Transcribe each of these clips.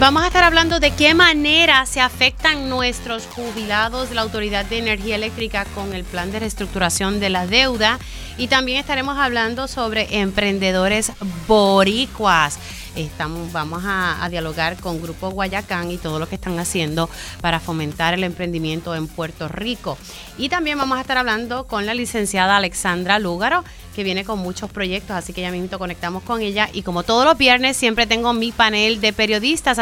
Vamos a estar hablando de qué manera se afectan nuestros jubilados la Autoridad de Energía Eléctrica con el plan de reestructuración de la deuda y también estaremos hablando sobre emprendedores boricuas. Estamos, vamos a, dialogar con Grupo Guayacán y todo lo que están haciendo para fomentar el emprendimiento en Puerto Rico. Y también vamos a estar hablando con la licenciada Alexandra Lúgaro, que viene con muchos proyectos, así que ya mismo conectamos con ella. Y como todos los viernes, siempre tengo mi panel de periodistas,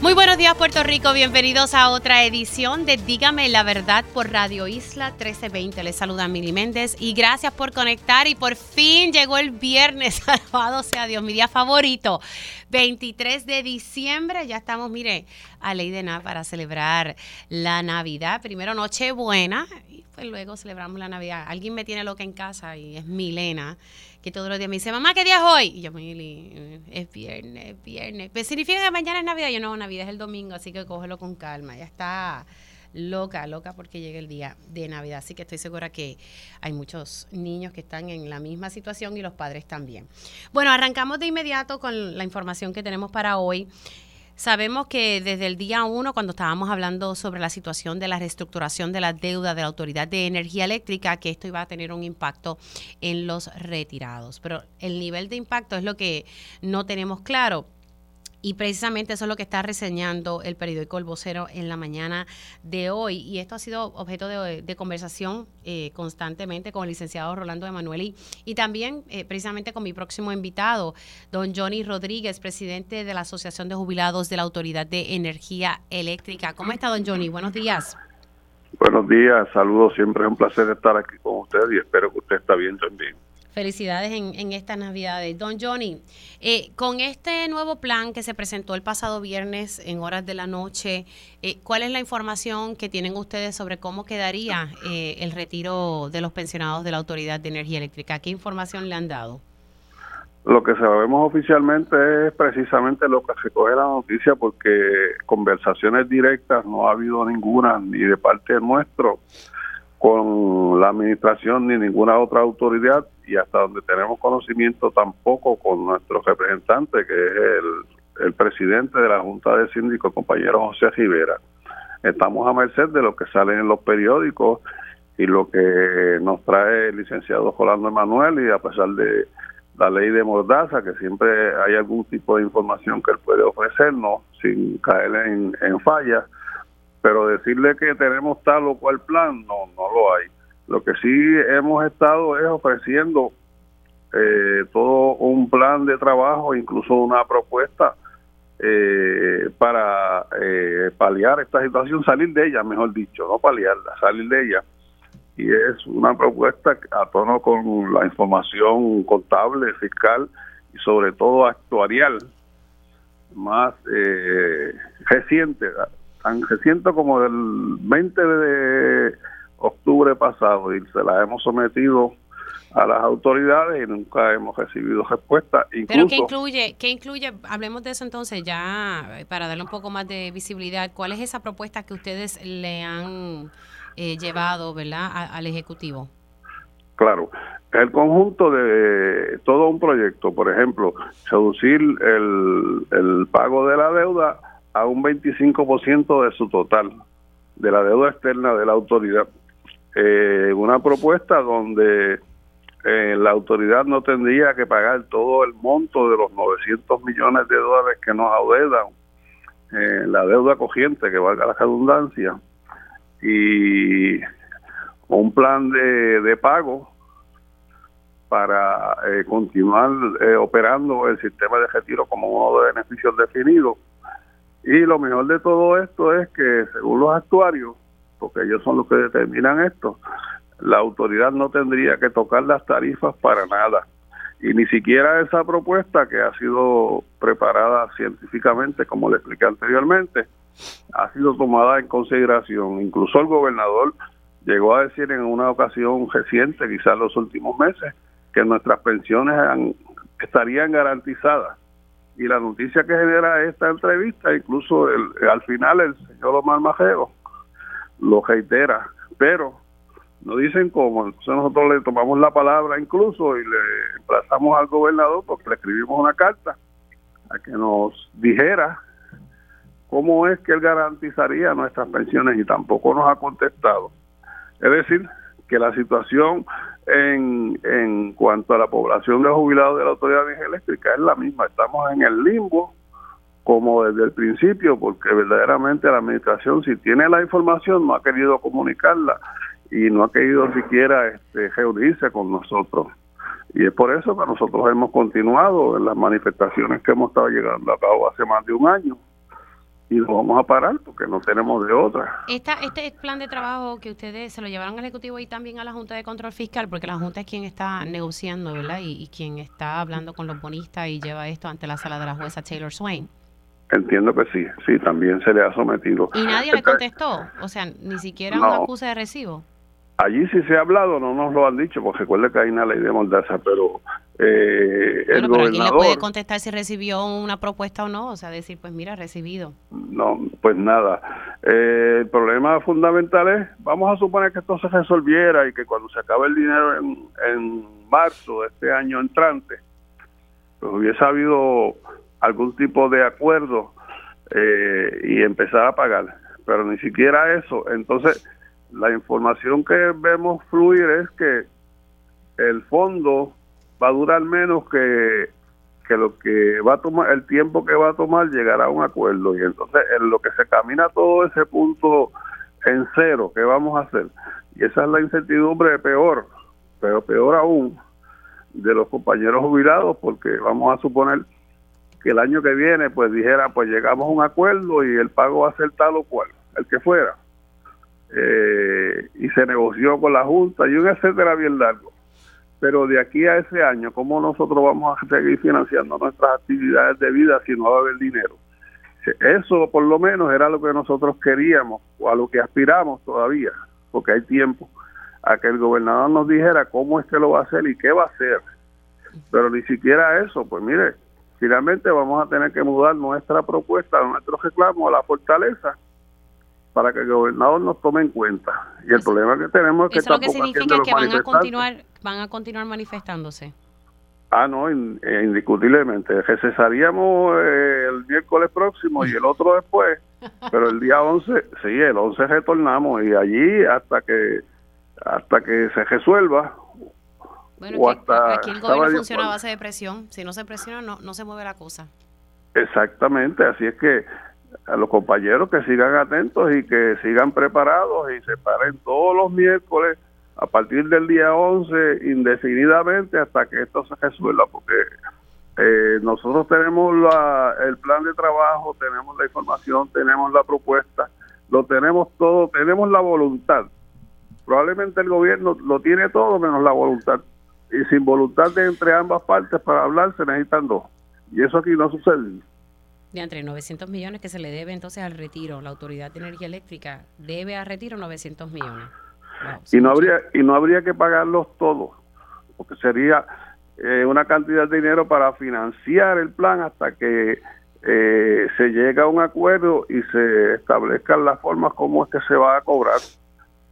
Muy buenos días Puerto Rico, bienvenidos a otra edición de Dígame la Verdad por Radio Isla 1320. Les saluda Mili Méndez y gracias por conectar y por fin llegó el viernes, alabado sea Dios, mi día favorito. 23 de diciembre, ya estamos, mire, a ley para celebrar la Navidad. Primero Nochebuena y pues luego celebramos la Navidad. Alguien me tiene loca en casa y es Milena que todos los días me dice, mamá, ¿qué día es hoy? Y yo, Mili, es viernes, es viernes. Pues significa que mañana es Navidad. Yo no, Navidad es el domingo, así que cógelo con calma. Ya está loca, loca porque llega el día de Navidad. Así que estoy segura que hay muchos niños que están en la misma situación y los padres también. Bueno, arrancamos de inmediato con la información que tenemos para hoy. Sabemos que desde el día uno, cuando estábamos hablando sobre la situación de la reestructuración de la deuda de la Autoridad de Energía Eléctrica, que esto iba a tener un impacto en los retirados. Pero el nivel de impacto es lo que no tenemos claro. Y precisamente eso es lo que está reseñando el periódico El Vocero en la mañana de hoy. Y esto ha sido objeto de, conversación eh, constantemente con el licenciado Rolando Emanueli y también eh, precisamente con mi próximo invitado, don Johnny Rodríguez, presidente de la Asociación de Jubilados de la Autoridad de Energía Eléctrica. ¿Cómo está, don Johnny? Buenos días. Buenos días, saludos. Siempre es un placer estar aquí con usted y espero que usted está bien también. Felicidades en, en estas Navidades. Don Johnny, eh, con este nuevo plan que se presentó el pasado viernes en horas de la noche, eh, ¿cuál es la información que tienen ustedes sobre cómo quedaría eh, el retiro de los pensionados de la Autoridad de Energía Eléctrica? ¿Qué información le han dado? Lo que sabemos oficialmente es precisamente lo que se coge la noticia porque conversaciones directas no ha habido ninguna ni de parte nuestro con la administración ni ninguna otra autoridad y hasta donde tenemos conocimiento tampoco con nuestro representante, que es el, presidente de la Junta de Síndicos, el compañero José Rivera. Estamos a merced de lo que sale en los periódicos y lo que nos trae el licenciado Jolando Emanuel y a pesar de la ley de Mordaza, que siempre hay algún tipo de información que él puede ofrecernos sin caer en, en fallas, pero decirle que tenemos tal o cual plan, no, no lo hay. Lo que sí hemos estado es ofreciendo eh, todo un plan de trabajo, incluso una propuesta eh, para eh, paliar esta situación, salir de ella, mejor dicho, no paliarla, salir de ella. Y es una propuesta a tono con la información contable, fiscal y sobre todo actuarial más reciente, tan reciente como del 20 de octubre pasado y se la hemos sometido a las autoridades y nunca hemos recibido respuesta. Pero ¿qué incluye? ¿Qué incluye? Hablemos de eso entonces ya eh, para darle un poco más de visibilidad. ¿Cuál es esa propuesta que ustedes le han eh, llevado, verdad, al ejecutivo? Claro, el conjunto de todo un proyecto, por ejemplo, reducir el, el pago de la deuda a un 25% de su total, de la deuda externa de la autoridad eh, una propuesta donde eh, la autoridad no tendría que pagar todo el monto de los 900 millones de dólares que nos adeudan, eh, la deuda cogiente, que valga la redundancia, y un plan de, de pago para eh, continuar operando el sistema de retiro como modo de beneficios definido. Y lo mejor de todo esto es que, según los actuarios, porque ellos son los que determinan esto, la autoridad no tendría que tocar las tarifas para nada. y ni siquiera esa propuesta que ha sido preparada científicamente, como le expliqué anteriormente, ha sido tomada en consideración. Incluso el gobernador llegó a decir en una ocasión reciente, quizás los últimos meses, que nuestras pensiones estarían garantizadas. Y la noticia que genera esta entrevista, incluso el, al final el señor Omar Majero lo reitera, pero no dicen cómo. Entonces nosotros le tomamos la palabra incluso y le emplazamos al gobernador porque le escribimos una carta a que nos dijera cómo es que él garantizaría nuestras pensiones y tampoco nos ha contestado. Es decir, que la situación en, en cuanto a la población de jubilados de la Autoridad de Energía Eléctrica es la misma. Estamos en el limbo como desde el principio, porque verdaderamente la administración, si tiene la información, no ha querido comunicarla y no ha querido siquiera este, reunirse con nosotros. Y es por eso que nosotros hemos continuado en las manifestaciones que hemos estado llegando a cabo hace más de un año y lo vamos a parar porque no tenemos de otra. Esta, este plan de trabajo que ustedes se lo llevaron al Ejecutivo y también a la Junta de Control Fiscal, porque la Junta es quien está negociando, ¿verdad? Y, y quien está hablando con los bonistas y lleva esto ante la sala de la jueza Taylor Swain. Entiendo que sí, sí, también se le ha sometido. ¿Y nadie le contestó? O sea, ni siquiera un acuse de recibo. Allí sí se ha hablado, no nos lo han dicho, porque recuerde que hay una ley de mordaza, pero eh, el pero le puede contestar si recibió una propuesta o no? O sea, decir, pues mira, recibido. No, pues nada. Eh, el problema fundamental es, vamos a suponer que esto se resolviera y que cuando se acabe el dinero en, en marzo de este año entrante, pues hubiese habido algún tipo de acuerdo eh, y empezar a pagar. Pero ni siquiera eso. Entonces, la información que vemos fluir es que el fondo va a durar menos que, que lo que va a tomar, el tiempo que va a tomar llegar a un acuerdo. Y entonces, en lo que se camina todo ese punto en cero, ¿qué vamos a hacer? Y esa es la incertidumbre peor, pero peor aún, de los compañeros jubilados, porque vamos a suponer que el año que viene pues dijera pues llegamos a un acuerdo y el pago va a ser tal o cual, el que fuera. Eh, y se negoció con la Junta y un etcétera bien largo. Pero de aquí a ese año, ¿cómo nosotros vamos a seguir financiando nuestras actividades de vida si no va a haber dinero? Eso por lo menos era lo que nosotros queríamos o a lo que aspiramos todavía, porque hay tiempo a que el gobernador nos dijera cómo es que lo va a hacer y qué va a hacer. Pero ni siquiera eso, pues mire, finalmente vamos a tener que mudar nuestra propuesta, nuestro reclamo a la fortaleza para que el gobernador nos tome en cuenta. Y el problema que tenemos es que eso lo que significa que van a continuar van a continuar manifestándose. Ah, no, eh, indiscutiblemente. Recesaríamos eh, el miércoles próximo y el otro después, pero el día 11, sí, el 11 retornamos y allí hasta que hasta que se resuelva bueno, aquí el gobierno funciona a base de presión. Si no se presiona, no, no se mueve la cosa. Exactamente, así es que a los compañeros que sigan atentos y que sigan preparados y se paren todos los miércoles a partir del día 11 indefinidamente hasta que esto se resuelva, porque eh, nosotros tenemos la, el plan de trabajo, tenemos la información, tenemos la propuesta, lo tenemos todo, tenemos la voluntad. Probablemente el gobierno lo tiene todo menos la voluntad y sin voluntad de entre ambas partes para hablar se necesitan dos. Y eso aquí no sucede. De entre 900 millones que se le debe entonces al retiro, la Autoridad de Energía Eléctrica debe a retiro 900 millones. y no habría y no habría que pagarlos todos, porque sería eh, una cantidad de dinero para financiar el plan hasta que eh, se llegue a un acuerdo y se establezcan las formas como es que se va a cobrar.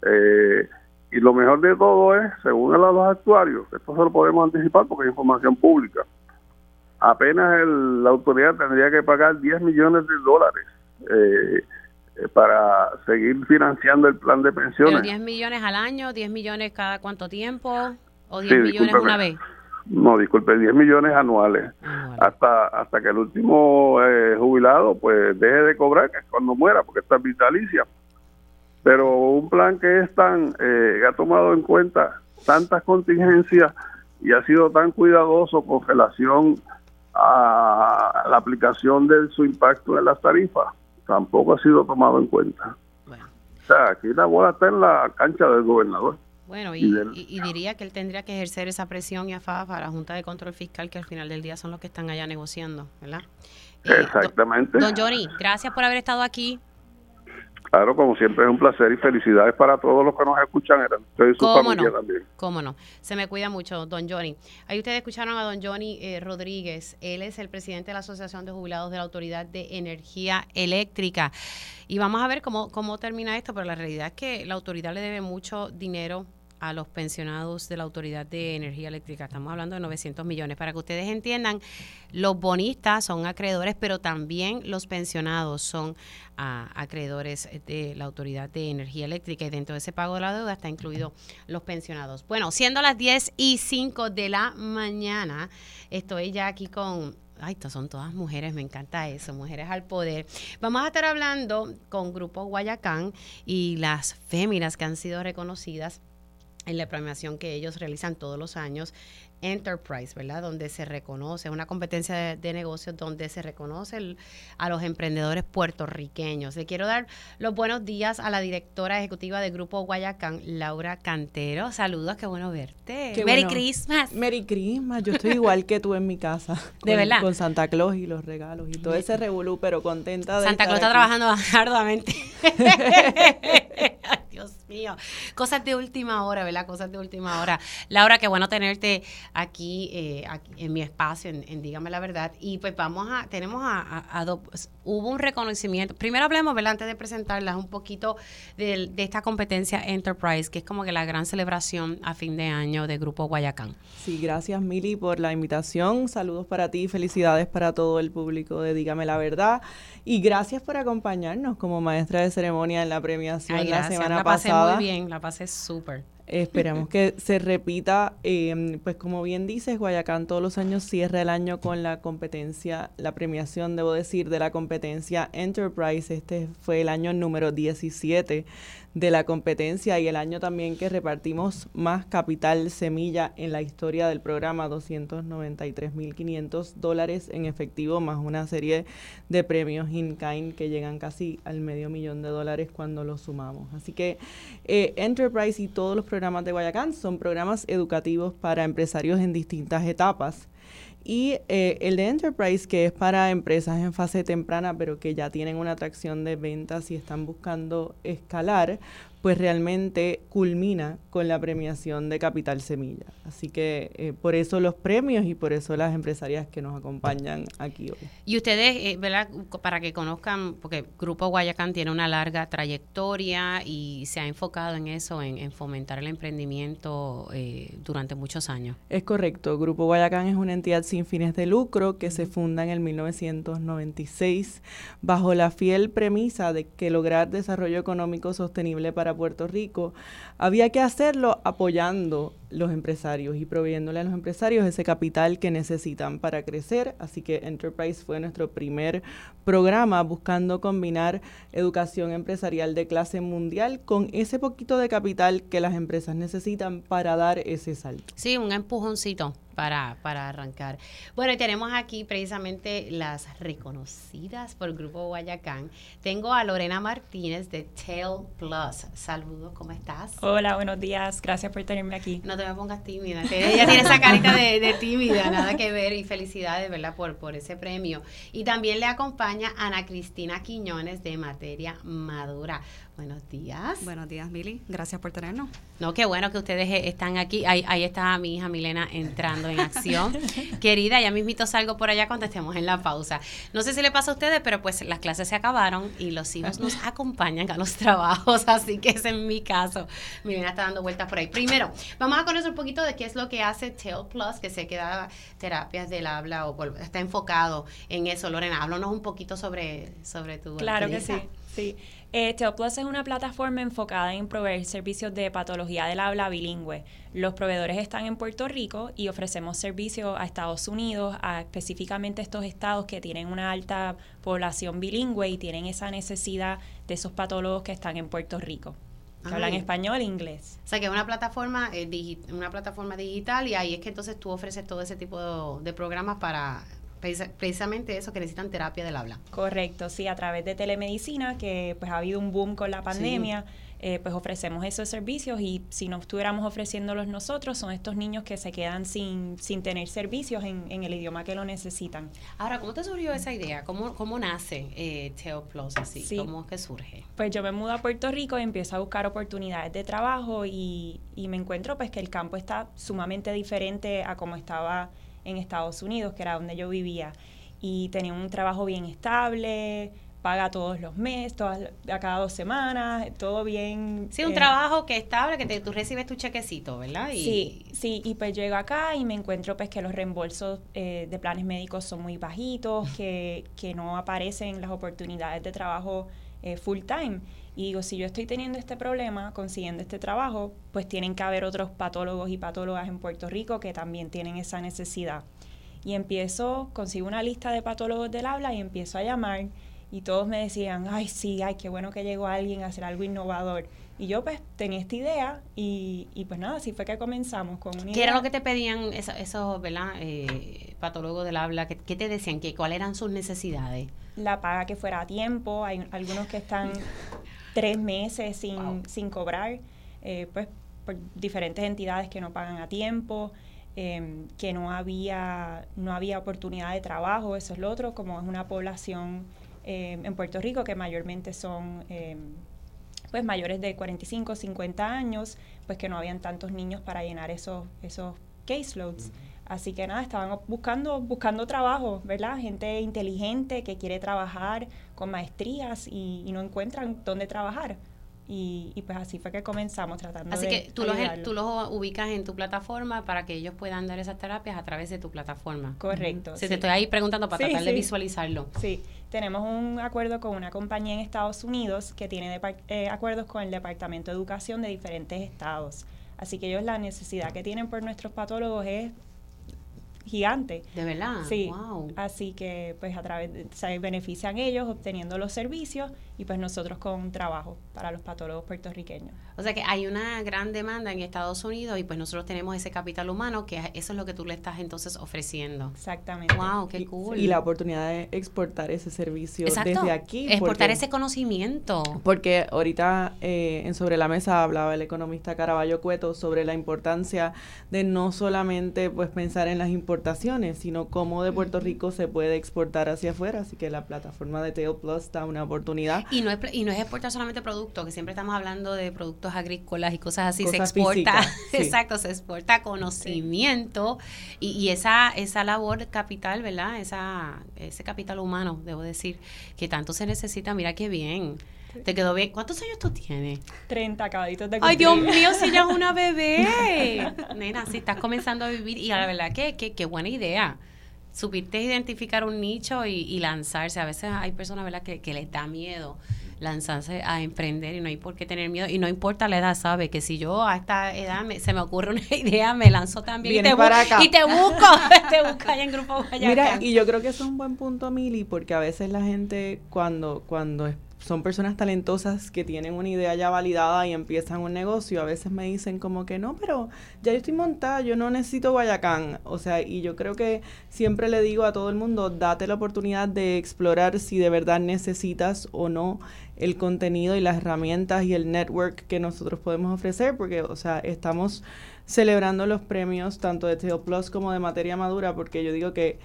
Eh, y lo mejor de todo es, según los actuarios, esto se lo podemos anticipar porque es información pública, apenas la autoridad tendría que pagar 10 millones de dólares eh, eh, para seguir financiando el plan de pensiones. 10 millones al año, 10 millones cada cuánto tiempo o 10 millones una vez? No, disculpe, 10 millones anuales. Hasta hasta que el último eh, jubilado pues deje de cobrar, que es cuando muera, porque está vitalicia pero un plan que es tan eh, ha tomado en cuenta tantas contingencias y ha sido tan cuidadoso con relación a la aplicación de su impacto en las tarifas tampoco ha sido tomado en cuenta. O sea, aquí la bola está en la cancha del gobernador. Bueno, y, diría que él tendría que ejercer esa presión y afada para la Junta de Control Fiscal, que al final del día son los que están allá negociando, ¿verdad? Eh, Exactamente. don Johnny, gracias por haber estado aquí. Claro, como siempre es un placer y felicidades para todos los que nos escuchan. Estoy su familia también. Cómo no. Se me cuida mucho, don Johnny. Ahí ustedes escucharon a don Johnny eh, Rodríguez. Él es el presidente de la Asociación de Jubilados de la Autoridad de Energía Eléctrica. Y vamos a ver cómo, cómo termina esto, pero la realidad es que la autoridad le debe mucho dinero a los pensionados de la Autoridad de Energía Eléctrica. Estamos hablando de 900 millones. Para que ustedes entiendan, los bonistas son acreedores, pero también los pensionados son ah, acreedores de la Autoridad de Energía Eléctrica y dentro de ese pago de la deuda está incluido los pensionados. Bueno, siendo las 10 y 5 de la mañana, estoy ya aquí con Ay, son todas mujeres, me encanta eso, mujeres al poder. Vamos a estar hablando con Grupo Guayacán y las féminas que han sido reconocidas en la premiación que ellos realizan todos los años, Enterprise, ¿verdad? Donde se reconoce, una competencia de, negocios donde se reconoce a los emprendedores puertorriqueños. Le quiero dar los buenos días a la directora ejecutiva del Grupo Guayacán, Laura Cantero. Saludos, qué bueno verte. Merry Christmas. Merry Christmas. Yo estoy igual que tú en mi casa. de verdad. Con Santa Claus y los regalos y todo ese revolú, pero contenta de Santa Claus está trabajando arduamente. Dios mío. Cosas de última hora, ¿verdad? Cosas de última hora. Laura, qué bueno tenerte aquí, eh, en mi espacio, en, Dígame la Verdad. Y pues vamos a, tenemos a, hubo un reconocimiento. Primero hablemos, ¿verdad? Antes de presentarlas, un poquito de, de, esta competencia Enterprise, que es como que la gran celebración a fin de año de Grupo Guayacán. Sí, gracias Mili por la invitación. Saludos para ti, felicidades para todo el público de Dígame la Verdad. Y gracias por acompañarnos como maestra de ceremonia en la premiación la semana pasada. La pasé muy bien, la pasé súper. Esperamos que se repita. Em, pues como bien dices, Guayacán todos los años cierra el año con la competencia, la premiación, debo decir, de la competencia Enterprise. Este fue el año número 17 de la competencia y el año también que repartimos más capital semilla en la historia del programa, 293.500 dólares en efectivo, más una serie de premios in-kind que llegan casi al medio millón de dólares cuando los sumamos. Así que eh, Enterprise y todos los programas de Guayacán son programas educativos para empresarios en distintas etapas y eh, el de Enterprise, que es para empresas en fase temprana, pero que ya tienen una atracción de ventas y están buscando escalar, pues realmente culmina con la premiación de Capital Semilla. Así que eh, por eso los premios y por eso las empresarias que nos acompañan aquí hoy. Y ustedes, eh, ¿verdad? Para que conozcan, porque Grupo Guayacán tiene una larga trayectoria y se ha enfocado en eso, en, fomentar el emprendimiento eh, durante muchos años. Es correcto. Grupo Guayacán es una entidad sin fines de lucro que se funda en el 1996 bajo la fiel premisa de que lograr desarrollo económico sostenible para Puerto Rico, había que hacerlo apoyando los empresarios y proveyéndole a los empresarios ese capital que necesitan para crecer. Así que Enterprise fue nuestro primer programa buscando combinar educación empresarial de clase mundial con ese poquito de capital que las empresas necesitan para dar ese salto. Sí, un empujoncito para, para arrancar. Bueno, y tenemos aquí precisamente las reconocidas por el Grupo Guayacán. Tengo a Lorena Martínez de Tail Plus. Saludos, ¿cómo estás? Hola, buenos días. Gracias por tenerme aquí. No te me pongas tímida. Ella tiene esa carita de, tímida, nada que ver. Y felicidades, ¿verdad?, por, por ese premio. Y también le acompaña Ana Cristina Quiñones de Materia Madura. Buenos días. Buenos días, Mili. Gracias por tenernos. No, qué bueno que ustedes eh, están aquí. Ahí, ahí está mi hija Milena entrando en acción. Querida, ya mismito salgo por allá cuando estemos en la pausa. No sé si le pasa a ustedes, pero pues las clases se acabaron y los hijos nos acompañan a los trabajos, así que ese es mi caso. Milena está dando vueltas por ahí. Primero, vamos a conocer un poquito de qué es lo que hace Tail Plus, que se queda terapias del habla o está enfocado en eso. Lorena, háblanos un poquito sobre, sobre tu Claro que sí, sí. Eh, Teoplus es una plataforma enfocada en proveer servicios de patología del habla bilingüe. Los proveedores están en Puerto Rico y ofrecemos servicios a Estados Unidos, a específicamente estos estados que tienen una alta población bilingüe y tienen esa necesidad de esos patólogos que están en Puerto Rico. Que hablan español e inglés. O sea, que es una plataforma, eh, una plataforma digital y ahí es que entonces tú ofreces todo ese tipo de programas para precisamente eso, que necesitan terapia del habla. Correcto, sí, a través de telemedicina, que pues ha habido un boom con la pandemia. Eh, pues ofrecemos esos servicios y si no estuviéramos ofreciéndolos nosotros, son estos niños que se quedan sin, sin tener servicios en, el idioma que lo necesitan. Ahora, ¿cómo te surgió esa idea? ¿Cómo, cómo nace eh, Teo Plus así? ¿Cómo es que surge? Pues yo me mudo a Puerto Rico y empiezo a buscar oportunidades de trabajo y, y me encuentro pues que el campo está sumamente diferente a como estaba en Estados Unidos, que era donde yo vivía. Y tenía un trabajo bien estable, paga todos los meses, todas, a cada dos semanas, todo bien. Sí, un eh, trabajo que estable, que tú recibes tu chequecito, ¿verdad? Y, sí, sí, y pues llego acá y me encuentro pues que los reembolsos eh, de planes médicos son muy bajitos, que, que no aparecen las oportunidades de trabajo eh, full time. Y digo, si yo estoy teniendo este problema, consiguiendo este trabajo, pues tienen que haber otros patólogos y patólogas en Puerto Rico que también tienen esa necesidad. Y empiezo, consigo una lista de patólogos del habla y empiezo a llamar y todos me decían, ay, sí, ay, qué bueno que llegó alguien a hacer algo innovador. Y yo pues tenía esta idea y, y pues nada, así fue que comenzamos con una ¿Qué era lo que te pedían esos, ¿verdad? Eh, patólogos del habla? ¿qué, te decían? ¿Qué, ¿Cuáles eran sus necesidades? La paga que fuera a tiempo, hay algunos que están tres meses sin, sin cobrar, eh, pues por diferentes entidades que no pagan a tiempo. Em, que no había, no había oportunidad de trabajo, eso es lo otro, como es una población eh, en Puerto Rico, que mayormente son eh, pues mayores de 45, 50 años, pues que no habían tantos niños para llenar esos, esos caseloads. Así que nada, estaban buscando, buscando trabajo, ¿verdad? Gente inteligente que quiere trabajar con maestrías y, y no encuentran dónde trabajar. Y, pues así fue que comenzamos tratando así que tú los, tú los ubicas en tu plataforma para que ellos puedan dar esas terapias a través de tu plataforma. Correcto. Si te estoy ahí preguntando para tratar de visualizarlo. Sí, tenemos un acuerdo con una compañía en Estados Unidos que tiene eh, acuerdos con el Departamento de Educación de diferentes estados. Así que ellos la necesidad que tienen por nuestros patólogos es gigante. De verdad. Sí. Así que pues a través de, se benefician ellos obteniendo los servicios y pues nosotros con trabajo para los patólogos puertorriqueños. O sea que hay una gran demanda en Estados Unidos y pues nosotros tenemos ese capital humano que eso es lo que tú le estás entonces ofreciendo. Exactamente. Wow, qué cool. Y, la oportunidad de exportar ese servicio desde aquí. Exportar ese conocimiento. Porque ahorita eh, en Sobre la Mesa hablaba el economista Caraballo Cueto sobre la importancia de no solamente pues pensar en las importaciones, sino cómo de Puerto Rico se puede exportar hacia afuera. Así que la plataforma de Teo Plus da una oportunidad. Y no es, y no es exportar solamente productos, que siempre estamos hablando de productos agrícolas y cosas así, se exporta, exacto, se exporta conocimiento y, esa, esa labor capital, ¿verdad? Esa, ese capital humano, debo decir, que tanto se necesita, mira qué bien. Te quedó bien. ¿Cuántos años tú tienes? 30 acabaditos de cumplir. Ay, Dios mío, si ya es una bebé. Nena, si estás comenzando a vivir. Y la verdad que, que, qué buena idea. Supiste identificar un nicho y, lanzarse. A veces hay personas, ¿verdad?, que, que les da miedo lanzarse a emprender y no hay por qué tener miedo y no importa la edad, sabe que si yo a esta edad se me ocurre una idea, me lanzo también y te, y te, busco, te busco allá en Grupo Mira, y yo creo que eso es un buen punto, Mili, porque a veces la gente cuando, cuando son personas talentosas que tienen una idea ya validada y empiezan un negocio, a veces me dicen como que no, pero ya yo estoy montada, yo no necesito Guayacán. O sea, y yo creo que siempre le digo a todo el mundo, date la oportunidad de explorar si de verdad necesitas o no el contenido y las herramientas y el network que nosotros podemos ofrecer, porque, o sea, estamos celebrando los premios tanto de Teo Plus como de Materia Madura, porque yo digo que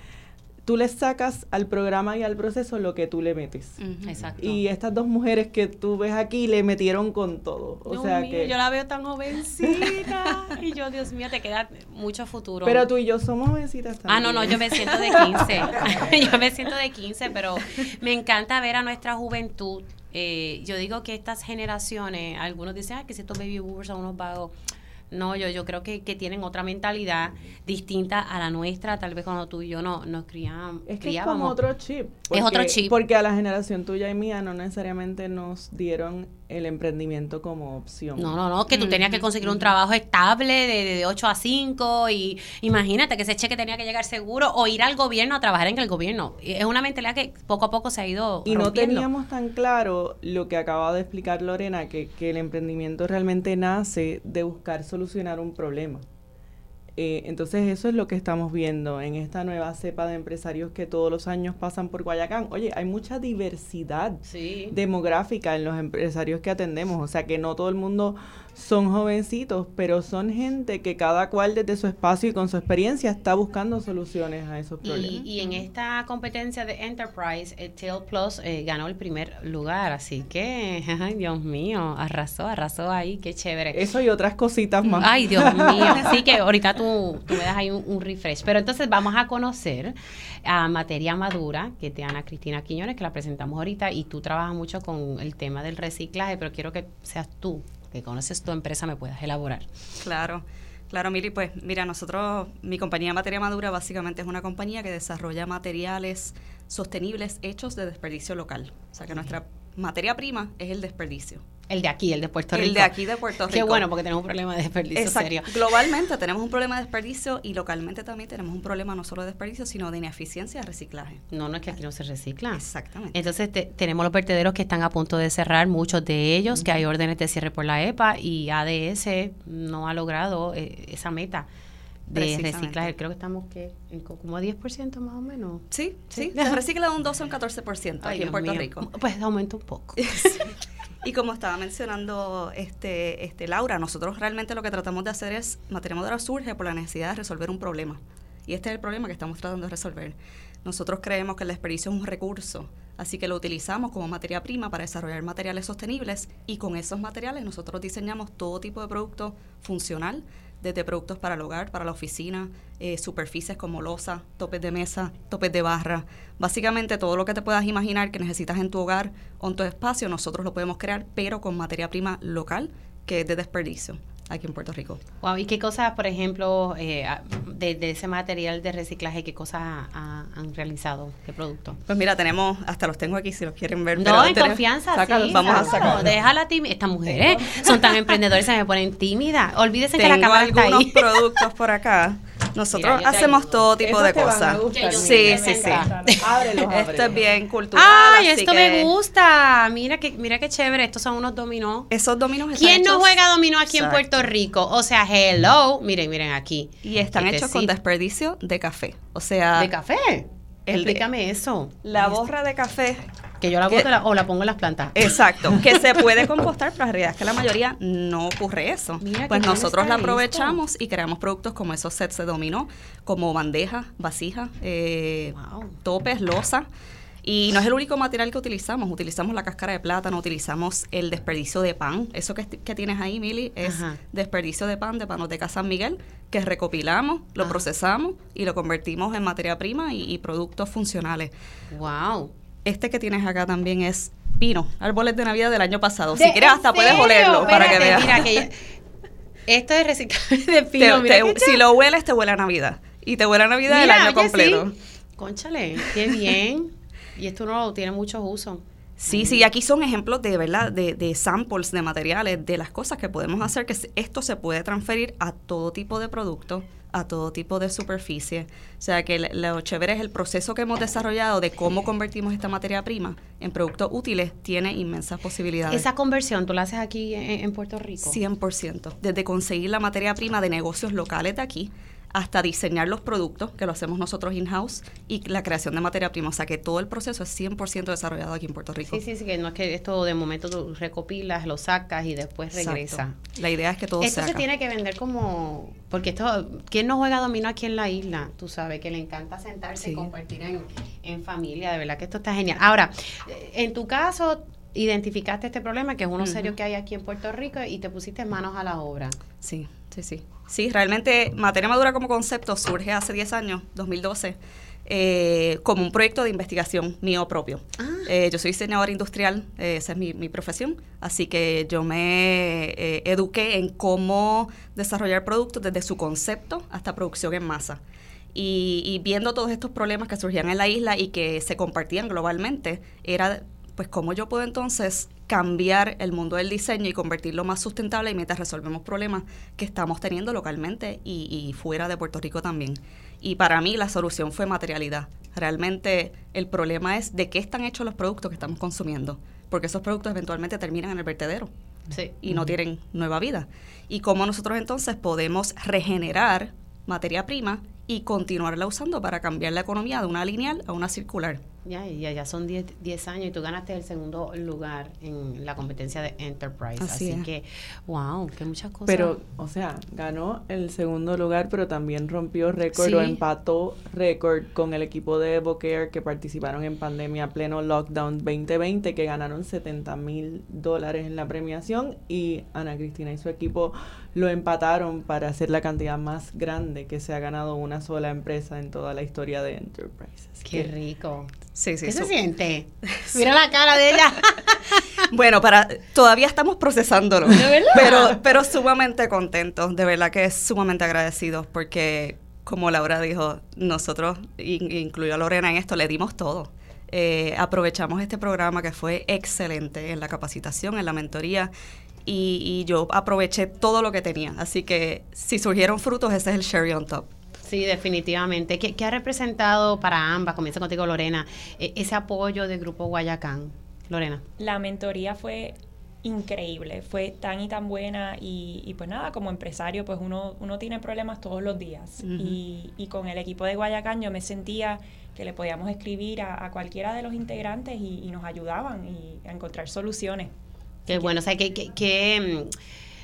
tú le sacas al programa y al proceso lo que tú le metes. exacto. Y estas dos mujeres que tú ves aquí le metieron con todo. O sea que yo la veo tan jovencita y yo, Dios mío, te queda mucho futuro. Pero tú y yo somos jovencitas también. Ah, no, no, yo me siento de 15. yo me siento de 15, pero me encanta ver a nuestra juventud. Eh, yo digo que estas generaciones, algunos dicen, ah, que si estos baby boomers son unos vagos no, yo, yo creo que, que tienen otra mentalidad distinta a la nuestra, tal vez cuando tú y yo no, nos criamos. Es que es como otro chip. es otro chip. Porque a la generación tuya y mía no necesariamente nos dieron el emprendimiento como opción. No, no, no, que tú tenías que conseguir un trabajo estable de, de, 8 a 5 y imagínate que ese cheque tenía que llegar seguro o ir al gobierno a trabajar en el gobierno. Es una mentalidad que poco a poco se ha ido Y no teníamos tan claro lo que acaba de explicar Lorena, que, que el emprendimiento realmente nace de buscar solucionar un problema Eh, entonces eso es lo que estamos viendo en esta nueva cepa de empresarios que todos los años pasan por Guayacán. Oye, hay mucha diversidad demográfica en los empresarios que atendemos, o sea que no todo el mundo son jovencitos, pero son gente que cada cual desde su espacio y con su experiencia está buscando soluciones a esos problemas. Y, en esta competencia de Enterprise, Tail Plus eh, ganó el primer lugar, así que, ay, Dios mío, arrasó, arrasó ahí, qué chévere. Eso y otras cositas más. Ay, Dios mío, así que ahorita tú, tú me das ahí un, refresh. Pero entonces vamos a conocer a Materia Madura, que te Ana Cristina Quiñones, que la presentamos ahorita, y tú trabajas mucho con el tema del reciclaje, pero quiero que seas tú que conoces tu empresa, me puedas elaborar. Claro. Claro, Miri, pues mira, nosotros, mi compañía Materia Madura básicamente es una compañía que desarrolla materiales sostenibles hechos de desperdicio local. O sea que nuestra materia prima es el desperdicio. El de aquí, el de Puerto Rico. El de aquí de Puerto Rico. Qué bueno, porque tenemos un problema de desperdicio Exacto. serio. Globalmente tenemos un problema de desperdicio y localmente también tenemos un problema no solo de desperdicio, sino de ineficiencia de reciclaje. No, no es que aquí no se recicla. Exactamente. Entonces tenemos los vertederos que están a punto de cerrar, muchos de ellos, que hay órdenes de cierre por la EPA y ADS no ha logrado eh, esa meta de reciclaje. Creo que estamos que en como a 10% más o menos. Sí, sí. Se recicla un 12 o un 14% aquí en Puerto Rico. Pues aumenta un poco. Y como estaba mencionando este, este Laura, nosotros realmente lo que tratamos de hacer es, Materia Madura surge por la necesidad de resolver un problema. Y este es el problema que estamos tratando de resolver. Nosotros creemos que el desperdicio es un recurso, así que lo utilizamos como materia prima para desarrollar materiales sostenibles y con esos materiales nosotros diseñamos todo tipo de producto funcional desde productos para el hogar, para la oficina, eh, superficies como losa, topes de mesa, topes de barra. Básicamente todo lo que te puedas imaginar que necesitas en tu hogar o en tu espacio, nosotros lo podemos crear, pero con materia prima local que es de desperdicio aquí en Puerto Rico. Wow, ¿y qué cosas, por ejemplo, eh, de, ese material de reciclaje, qué cosas han realizado? ¿Qué producto? Pues mira, tenemos, hasta los tengo aquí si los quieren ver. No, en confianza, sí, Vamos a sacarlos. Déjala tímida. Estas mujeres son tan emprendedoras, se me ponen tímidas. Olvídese que la cámara está ahí. algunos productos por acá. Nosotros hacemos todo tipo de cosas. Sí, sí, sí. Esto es bien cultural. Ay, esto me gusta. Mira que, mira qué chévere. Estos son unos dominó. Esos dominós ¿Quién no juega dominó aquí en Puerto Rico? O sea, hello. Miren, miren aquí. Y están este hechos con desperdicio de café. O sea. ¿De café? Explícame eso. La borra de café que yo la boto o la pongo en las plantas. Exacto, que se puede compostar, pero la realidad es que la mayoría no ocurre eso. pues nosotros la aprovechamos y creamos productos como esos sets de dominó, como bandejas, vasijas, eh, topes, losa. Y no es el único material que utilizamos. Utilizamos la cáscara de plátano, utilizamos el desperdicio de pan. Eso que, tienes ahí, Mili, es desperdicio de pan de Panoteca San Miguel, que recopilamos, lo procesamos y lo convertimos en materia prima y, y productos funcionales. ¡Wow! Este que tienes acá también es pino, árboles de Navidad del año pasado. Si quieres hasta puedes olerlo para que veas. Mira que esto es reciclable de pino. si lo hueles, te huele a Navidad. Y te huele a Navidad el año completo. Conchale, qué bien. y esto no tiene muchos usos. Sí, sí, aquí son ejemplos de verdad, de, de, samples de materiales, de las cosas que podemos hacer, que esto se puede transferir a todo tipo de productos a todo tipo de superficie. O sea que lo chévere es el proceso que hemos desarrollado de cómo convertimos esta materia prima en productos útiles, tiene inmensas posibilidades. ¿Esa conversión tú la haces aquí en, en Puerto Rico? 100%. Desde conseguir la materia prima de negocios locales de aquí hasta diseñar los productos, que lo hacemos nosotros in-house, y la creación de materia prima. O sea, que todo el proceso es 100% desarrollado aquí en Puerto Rico. Sí, sí, sí, que no es que esto de momento tú recopilas, lo sacas y después regresa. La idea es que todo Esto se tiene que vender como... Porque esto... ¿Quién no juega dominó aquí en la isla? Tú sabes, que le encanta sentarse y compartir en, en familia. De verdad que esto está genial. Ahora, en tu caso, identificaste este problema, que es uno serio que hay aquí en Puerto Rico, y te pusiste manos a la obra. Sí, sí, sí. Sí, realmente Materia Madura como concepto surge hace 10 años, 2012, eh, como un proyecto de investigación mío propio. Ah. Eh, yo soy diseñadora industrial, eh, esa es mi, profesión, así que yo me eduqué en cómo desarrollar productos desde su concepto hasta producción en masa. Y, y viendo todos estos problemas que surgían en la isla y que se compartían globalmente, era pues cómo yo puedo entonces cambiar el mundo del diseño y convertirlo más sustentable y mientras resolvemos problemas que estamos teniendo localmente y, fuera de Puerto Rico también. Y para mí la solución fue materialidad. Realmente el problema es de qué están hechos los productos que estamos consumiendo, porque esos productos eventualmente terminan en el vertedero y no tienen nueva vida. Y cómo nosotros entonces podemos regenerar materia prima y continuarla usando para cambiar la economía de una lineal a una circular. Ya, ya, ya son 10 años y tú ganaste el segundo lugar en la competencia de Enterprise. Así, que, wow, que muchas cosas. Pero, o sea, ganó el segundo lugar, pero también rompió récord o empató récord con el equipo de Evocare que participaron en pandemia pleno lockdown 2020, que ganaron 70 mil dólares en la premiación y Ana Cristina y su equipo lo empataron para hacer la cantidad más grande que se ha ganado una sola empresa en toda la historia de Enterprise. Qué rico. Sí, sí, ¿Qué se siente? Mira la cara de ella. bueno, para todavía estamos procesándolo. ¿De verdad? Pero, pero sumamente contentos, de verdad que sumamente agradecidos porque, como Laura dijo, nosotros, incluyo a Lorena en esto, le dimos todo. Eh, aprovechamos este programa que fue excelente en la capacitación, en la mentoría y, yo aproveché todo lo que tenía. Así que si surgieron frutos, ese es el cherry on top. Sí, definitivamente. ¿Qué, ha representado para ambas, comienza contigo Lorena, e, ese apoyo del Grupo Guayacán? Lorena. La mentoría fue increíble, fue tan y tan buena y, pues nada, como empresario pues uno, uno tiene problemas todos los días y, con el equipo de Guayacán yo me sentía que le podíamos escribir a, cualquiera de los integrantes y, y, nos ayudaban y a encontrar soluciones. Qué bueno, o sea, que, que, mm,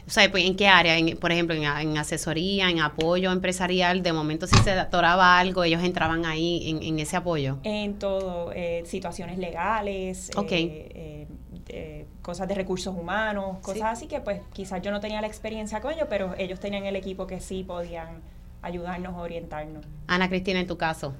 o sea, pues, ¿en qué área? por ejemplo, en, asesoría, en apoyo empresarial, de momento si se atoraba algo, ellos entraban ahí en, ese apoyo. En todo, eh, situaciones legales, eh, eh, cosas de recursos humanos, cosas así que pues quizás yo no tenía la experiencia con ellos, pero ellos tenían el equipo que sí podían ayudarnos, orientarnos. Ana Cristina, en tu caso.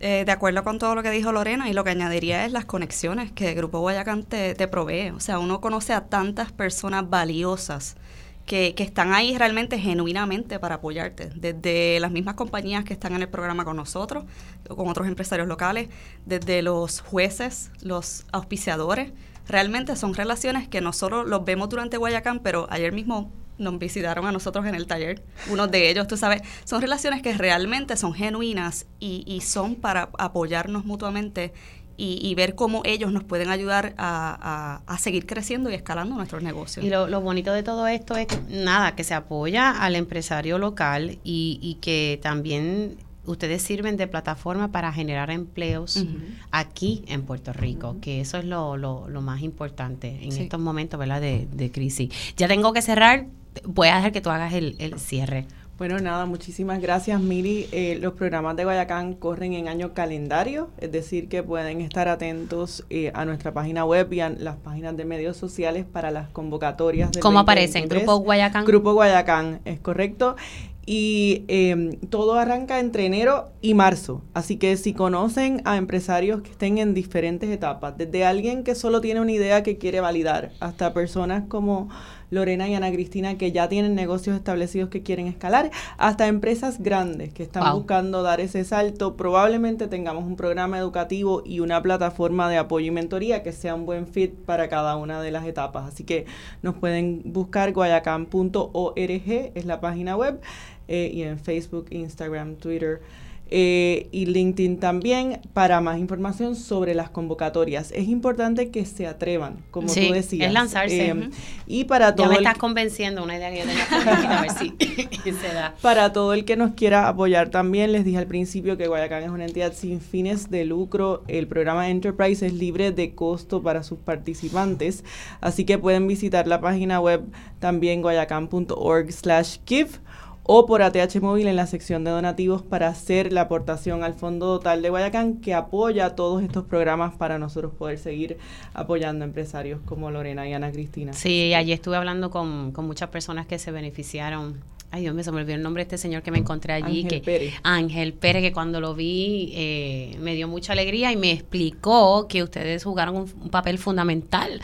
Eh, de acuerdo con todo lo que dijo Lorena, y lo que añadiría es las conexiones que el Grupo Guayacán te, provee. O sea, uno conoce a tantas personas valiosas que, que, están ahí realmente genuinamente para apoyarte. Desde las mismas compañías que están en el programa con nosotros, con otros empresarios locales, desde los jueces, los auspiciadores. Realmente son relaciones que nosotros los vemos durante Guayacán, pero ayer mismo nos visitaron a nosotros en el taller. Uno de ellos, tú sabes, son relaciones que realmente son genuinas y, son para apoyarnos mutuamente y, ver cómo ellos nos pueden ayudar a, seguir creciendo y escalando nuestros negocios. Y lo, bonito de todo esto es que, nada, que se apoya al empresario local y, que también ustedes sirven de plataforma para generar empleos aquí en Puerto Rico, que eso es lo, más importante en estos momentos ¿verdad? De, de crisis. Ya tengo que cerrar, voy a dejar que tú hagas el, cierre. Bueno, nada, muchísimas gracias, Miri. Eh, los programas de Guayacán corren en año calendario, es decir, que pueden estar atentos eh, a nuestra página web y a las páginas de medios sociales para las convocatorias. ¿Cómo aparecen? Grupo Guayacán. Grupo Guayacán, es correcto. Y em, todo arranca entre enero y marzo. Así que si conocen a empresarios que estén en diferentes etapas, desde alguien que solo tiene una idea que quiere validar, hasta personas como Lorena y Ana Cristina que ya tienen negocios establecidos que quieren escalar, hasta empresas grandes que están buscando dar ese salto. Probablemente tengamos un programa educativo y una plataforma de apoyo y mentoría que sea un buen fit para cada una de las etapas. Así que nos pueden buscar guayacán.org, es la página web, eh, y en Facebook, Instagram, Twitter. Eh, y LinkedIn también para más información sobre las convocatorias. Es importante que se atrevan, como tú decías. Es lanzarse. Eh, y para todo. Ya me estás convenciendo una idea que yo tenía a ver si se da. Para todo el que nos quiera apoyar también, les dije al principio que Guayacán es una entidad sin fines de lucro. El programa Enterprise es libre de costo para sus participantes. Así que pueden visitar la página web también guayacán.org/slash give o por ATH Móvil en la sección de donativos para hacer la aportación al Fondo Total de Guayacán que apoya todos estos programas para nosotros poder seguir apoyando empresarios como Lorena y Ana Cristina. Sí, allí estuve hablando con, con muchas personas que se beneficiaron Ay, Dios mío, se me olvidó el nombre de este señor que me encontré allí. Ángel que, Pérez. Ángel Pérez, que cuando lo vi eh, me dio mucha alegría y me explicó que ustedes jugaron un, papel fundamental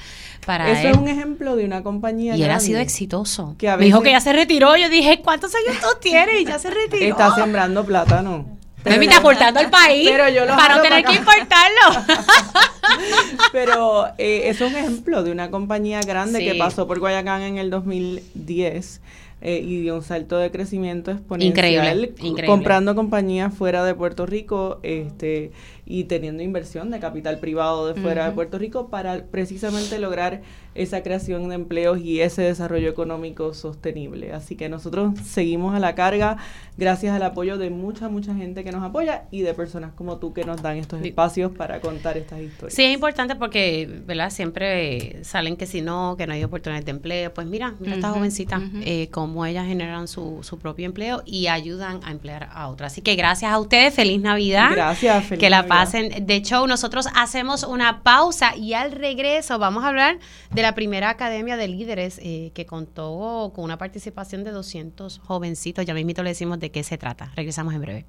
para Eso es un ejemplo de una compañía Y él ha sido exitoso. me dijo que ya se retiró. Yo dije, ¿cuántos años tú tienes? Y ya se retiró. Está sembrando plátano. Pero me está aportando al país pero yo para no tener que importarlo. pero eh, es un ejemplo de una compañía grande que pasó por Guayacán en el 2010 eh, y dio un salto de crecimiento exponencial. Increíble, Comprando compañías fuera de Puerto Rico este y teniendo inversión de capital privado de fuera de Puerto Rico para precisamente lograr esa creación de empleos y ese desarrollo económico sostenible. Así que nosotros seguimos a la carga gracias al apoyo de mucha, mucha gente que nos apoya y de personas como tú que nos dan estos espacios para contar estas historias. Sí, es importante porque, ¿verdad? Siempre salen que si no, que no hay oportunidades de empleo. Pues mira, mira estas jovencitas, eh, cómo ellas generan su, su propio empleo y ayudan a emplear a otras. Así que gracias a ustedes, feliz Navidad. Gracias, feliz Que la pasen de show. Nosotros hacemos una pausa y al regreso vamos a hablar de la primera academia de líderes eh, que contó con una participación de 200 jovencitos. Ya mismito le decimos de qué se trata. Regresamos en breve.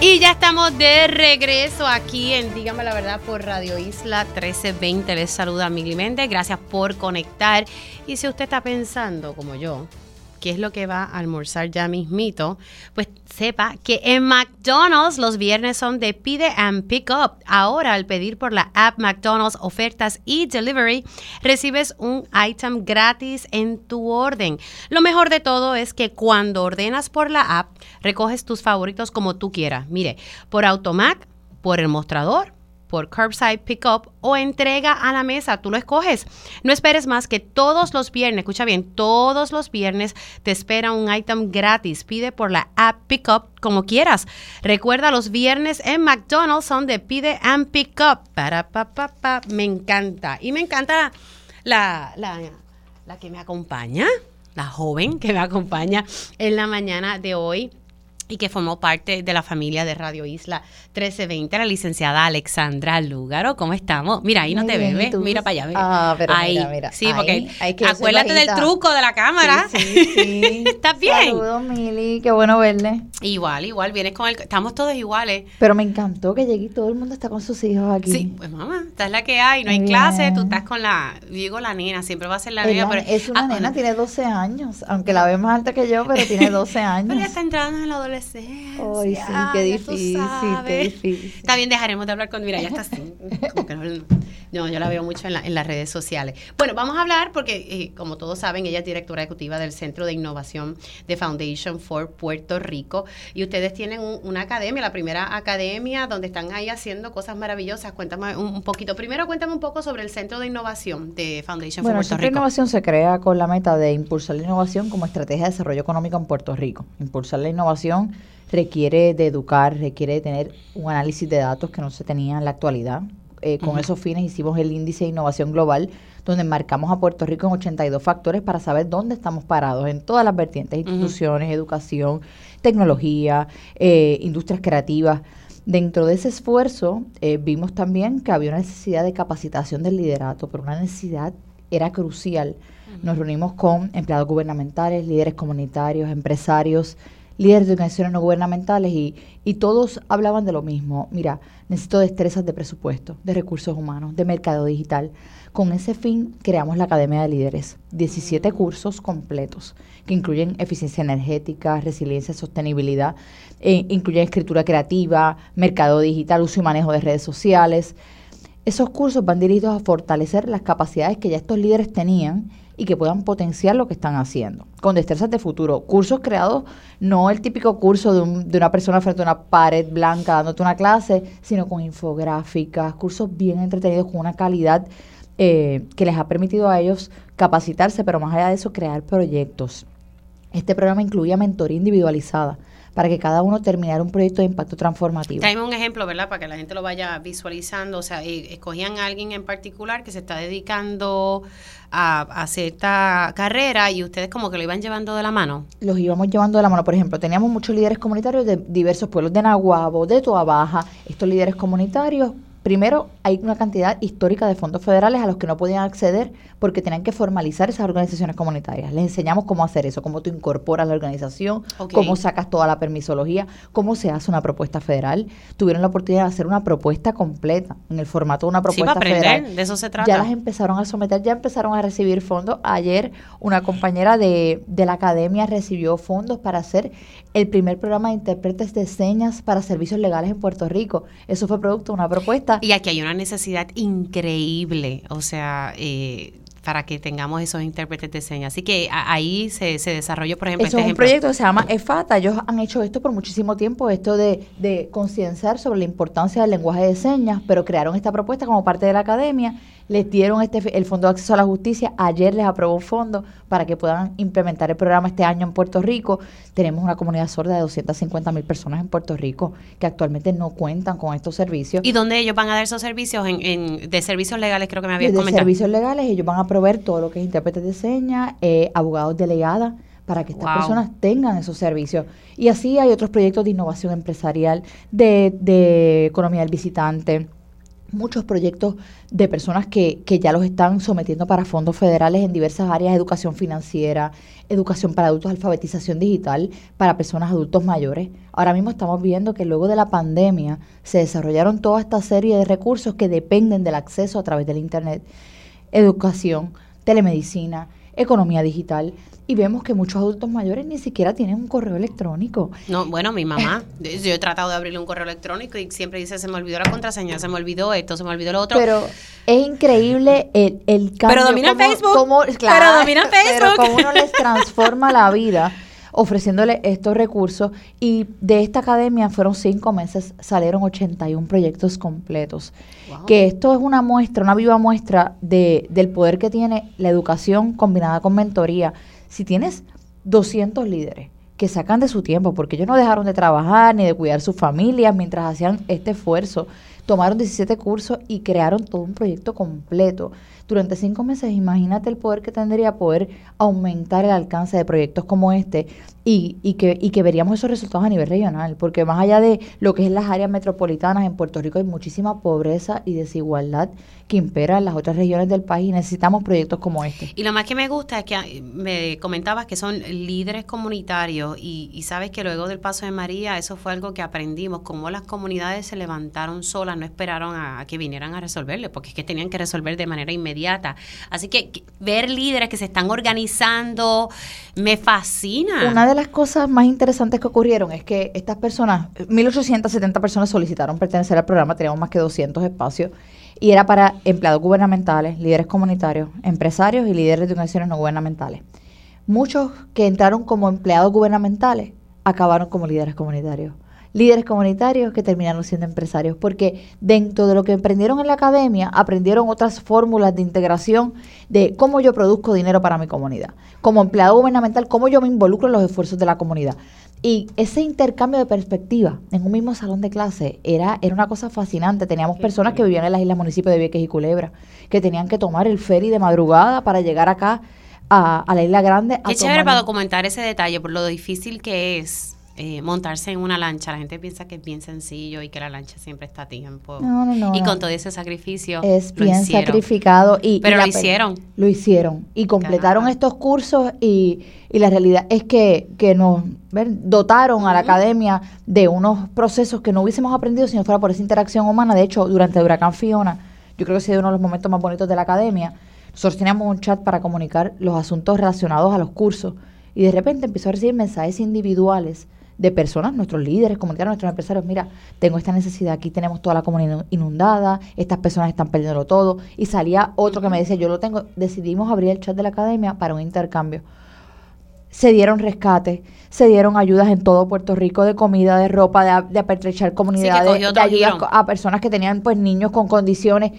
Y ya estamos de regreso aquí en Dígame la Verdad por Radio Isla 1320. Les saluda Mili Méndez. Gracias por conectar. Y si usted está pensando, como yo, qué es lo que va a almorzar ya mismito, pues sepa que en McDonald's los viernes son de pide and pick up. Ahora al pedir por la app McDonald's ofertas y delivery, recibes un item gratis en tu orden. Lo mejor de todo es que cuando ordenas por la app, recoges tus favoritos como tú quieras. Mire, por Automac, por el mostrador por curbside pickup o entrega a la mesa. Tú lo escoges. No esperes más que todos los viernes, escucha bien, todos los viernes te espera un item gratis. Pide por la app Pickup como quieras. Recuerda, los viernes en McDonald's son de pide and pickup. Para pa, pa, pa. Me encanta. Y me encanta la, la, la que me acompaña, la joven que me acompaña en la mañana de hoy y que formó parte de la familia de Radio Isla 1320, la licenciada Alexandra Lúgaro. ¿Cómo estamos? Mira, ahí no te ves, mira para allá. Ah, pero ahí. mira, mira. Sí, porque acuérdate del truco de la cámara. Sí, sí, sí. ¿Estás bien? Saludos, Mili, qué bueno verle. Igual, igual, vienes con el... Estamos todos iguales. Pero me encantó que llegué y todo el mundo está con sus hijos aquí. Sí, pues mamá, esta es la que hay, no hay clase, tú estás con la... Digo la nena, siempre va a ser la nena. Pero, es una ah, nena, bueno. tiene 12 años, aunque la ve más alta que yo, pero tiene 12 años. Pero ya está entrando en la adolescencia. Ay, sí, qué difícil, qué difícil. Bien, dejaremos de hablar con. Mira, ya está así. Como que no, no, yo la veo mucho en, la- en las redes sociales. Bueno, vamos a hablar porque, eh, como todos saben, ella es directora ejecutiva del Centro de Innovación de Foundation for Puerto Rico. Y ustedes tienen un- una academia, la primera academia, donde están ahí haciendo cosas maravillosas. Cuéntame un, un poquito. Primero, cuéntame un poco sobre el Centro de Innovación de Foundation Bueno, el for Puerto Centro de Rico. Innovación se crea con la meta de impulsar la innovación como estrategia de desarrollo económico en Puerto Rico. Impulsar la innovación requiere de educar, requiere de tener un análisis de datos que no se tenía en la actualidad. Eh, con esos fines hicimos el índice de innovación global, donde marcamos a Puerto Rico en 82 factores para saber dónde estamos parados en todas las vertientes, instituciones, educación, tecnología, eh, industrias creativas. Dentro de ese esfuerzo eh, vimos también que había una necesidad de capacitación del liderato, pero una necesidad era crucial. Nos reunimos con empleados gubernamentales, líderes comunitarios, empresarios, líderes de organizaciones no gubernamentales y, y todos hablaban de lo mismo. Mira, necesito destrezas de presupuesto, de recursos humanos, de mercado digital. Con ese fin creamos la Academia de Líderes, 17 cursos completos que incluyen eficiencia energética, resiliencia, sostenibilidad, eh, incluyen escritura creativa, mercado digital, uso y manejo de redes sociales. Esos cursos van dirigidos a fortalecer las capacidades que ya estos líderes tenían y que puedan potenciar lo que están haciendo. Con destrezas de futuro, cursos creados, no el típico curso de, un- de una persona frente a una pared blanca dándote una clase, sino con infográficas, cursos bien entretenidos con una calidad eh, que les ha permitido a ellos capacitarse, pero más allá de eso, crear proyectos. Este programa incluía mentoría individualizada para que cada uno terminara un proyecto de impacto transformativo. Traeme un ejemplo, ¿verdad? Para que la gente lo vaya visualizando. O sea, eh, escogían a alguien en particular que se está dedicando a, a cierta carrera y ustedes como que lo iban llevando de la mano. los íbamos llevando de la mano. Por ejemplo, teníamos muchos líderes comunitarios de diversos pueblos, de Nahuabo, de Toa Baja. Estos líderes comunitarios, primero, hay una cantidad histórica de fondos federales a los que no podían acceder porque tenían que formalizar esas organizaciones comunitarias. Les enseñamos cómo hacer eso, cómo tú incorporas la organización, cómo sacas toda la permisología, cómo se hace una propuesta federal. Tuvieron la oportunidad de hacer una propuesta completa en el formato de una Sí, propuesta para aprender, federal. de eso se trata. Ya las empezaron a someter, ya empezaron a recibir fondos. Ayer una compañera de, de la academia recibió fondos para hacer el primer programa de intérpretes de señas para servicios legales en Puerto Rico. Eso fue producto de una propuesta. Y aquí hay una necesidad increíble. O sea, eh, para que tengamos esos intérpretes de señas. Así que ahí se, se desarrolló, por ejemplo, Eso este es un proyecto que se llama EFATA. Ellos han hecho esto por muchísimo tiempo, esto de, de concienciar sobre la importancia del lenguaje de señas, pero crearon esta propuesta como parte de la academia les dieron este el Fondo de Acceso a la Justicia, ayer les aprobó un fondo para que puedan implementar el programa este año en Puerto Rico. Tenemos una comunidad sorda de 250 mil personas en Puerto Rico que actualmente no cuentan con estos servicios. ¿Y dónde ellos van a dar esos servicios? En, de servicios legales creo que me habías de comentado. De servicios legales ellos van a proveer todo lo que es intérpretes de señas, eh, abogados delegadas, para que estas personas tengan esos servicios. Y así hay otros proyectos de innovación empresarial, de, de economía del visitante, muchos proyectos de personas que, que, ya los están sometiendo para fondos federales en diversas áreas, educación financiera, educación para adultos, alfabetización digital para personas adultos mayores. Ahora mismo estamos viendo que luego de la pandemia se desarrollaron toda esta serie de recursos que dependen del acceso a través del Internet, educación, telemedicina, economía digital y vemos que muchos adultos mayores ni siquiera tienen un correo electrónico. No, bueno, mi mamá, yo he tratado de abrirle un correo electrónico y siempre dice, se me olvidó la contraseña, se me olvidó esto, se me olvidó lo otro. Pero es increíble el, el cambio. Pero domina Facebook. pero domina Facebook. Pero cómo uno les transforma la vida ofreciéndole estos recursos y de esta academia fueron cinco meses, salieron 81 proyectos completos. Que esto es una muestra, una viva muestra de, del poder que tiene la educación combinada con mentoría si tienes 200 líderes que sacan de su tiempo, porque ellos no dejaron de trabajar ni de cuidar sus familias mientras hacían este esfuerzo, tomaron 17 cursos y crearon todo un proyecto completo. Durante cinco meses, imagínate el poder que tendría poder aumentar el alcance de proyectos como este y, y, que, y que veríamos esos resultados a nivel regional, porque más allá de lo que es las áreas metropolitanas, en Puerto Rico hay muchísima pobreza y desigualdad que impera en las otras regiones del país y necesitamos proyectos como este. Y lo más que me gusta es que ah, me comentabas que son líderes comunitarios y, y sabes que luego del paso de María eso fue algo que aprendimos, cómo las comunidades se levantaron solas, no esperaron a, que vinieran a resolverle, porque es que tenían que resolver de manera inmediata. Así que, ver líderes que se están organizando me fascina. Una de las cosas más interesantes que ocurrieron es que estas personas, 1870 personas solicitaron pertenecer al programa, teníamos más que 200 espacios y era para empleados gubernamentales, líderes comunitarios, empresarios y líderes de organizaciones no gubernamentales. Muchos que entraron como empleados gubernamentales acabaron como líderes comunitarios. Líderes comunitarios que terminaron siendo empresarios, porque dentro de lo que aprendieron en la academia, aprendieron otras fórmulas de integración de cómo yo produzco dinero para mi comunidad. Como empleado gubernamental, cómo yo me involucro en los esfuerzos de la comunidad. Y ese intercambio de perspectiva en un mismo salón de clase era, era una cosa fascinante. Teníamos personas que vivían en las islas municipios de Vieques y Culebra, que tenían que tomar el ferry de madrugada para llegar acá a, la isla grande. Qué chévere para documentar ese detalle, por lo difícil que es eh, montarse en una lancha. La gente piensa que es bien sencillo y que la lancha siempre está a tiempo. No, no, no, y con todo ese sacrificio. Es bien sacrificado. Y, Pero lo hicieron. Lo hicieron. Y completaron estos cursos y, y, la realidad es que, que nos dotaron a la academia de unos procesos que no hubiésemos aprendido si no fuera por esa interacción humana. De hecho, durante el huracán Fiona, yo creo que ha sido uno de los momentos más bonitos de la academia. Nosotros teníamos un chat para comunicar los asuntos relacionados a los cursos y de repente empezó a recibir mensajes individuales de personas, nuestros líderes comunitarios, nuestros empresarios, mira, tengo esta necesidad, aquí tenemos toda la comunidad inundada, estas personas están perdiendo todo. Y salía otro que me decía, yo lo tengo, decidimos abrir el chat de la academia para un intercambio. Se dieron rescates, se dieron ayudas en todo Puerto Rico de comida, de ropa, de, de apertrechar comunidades, de ayudas a personas que tenían pues niños con condiciones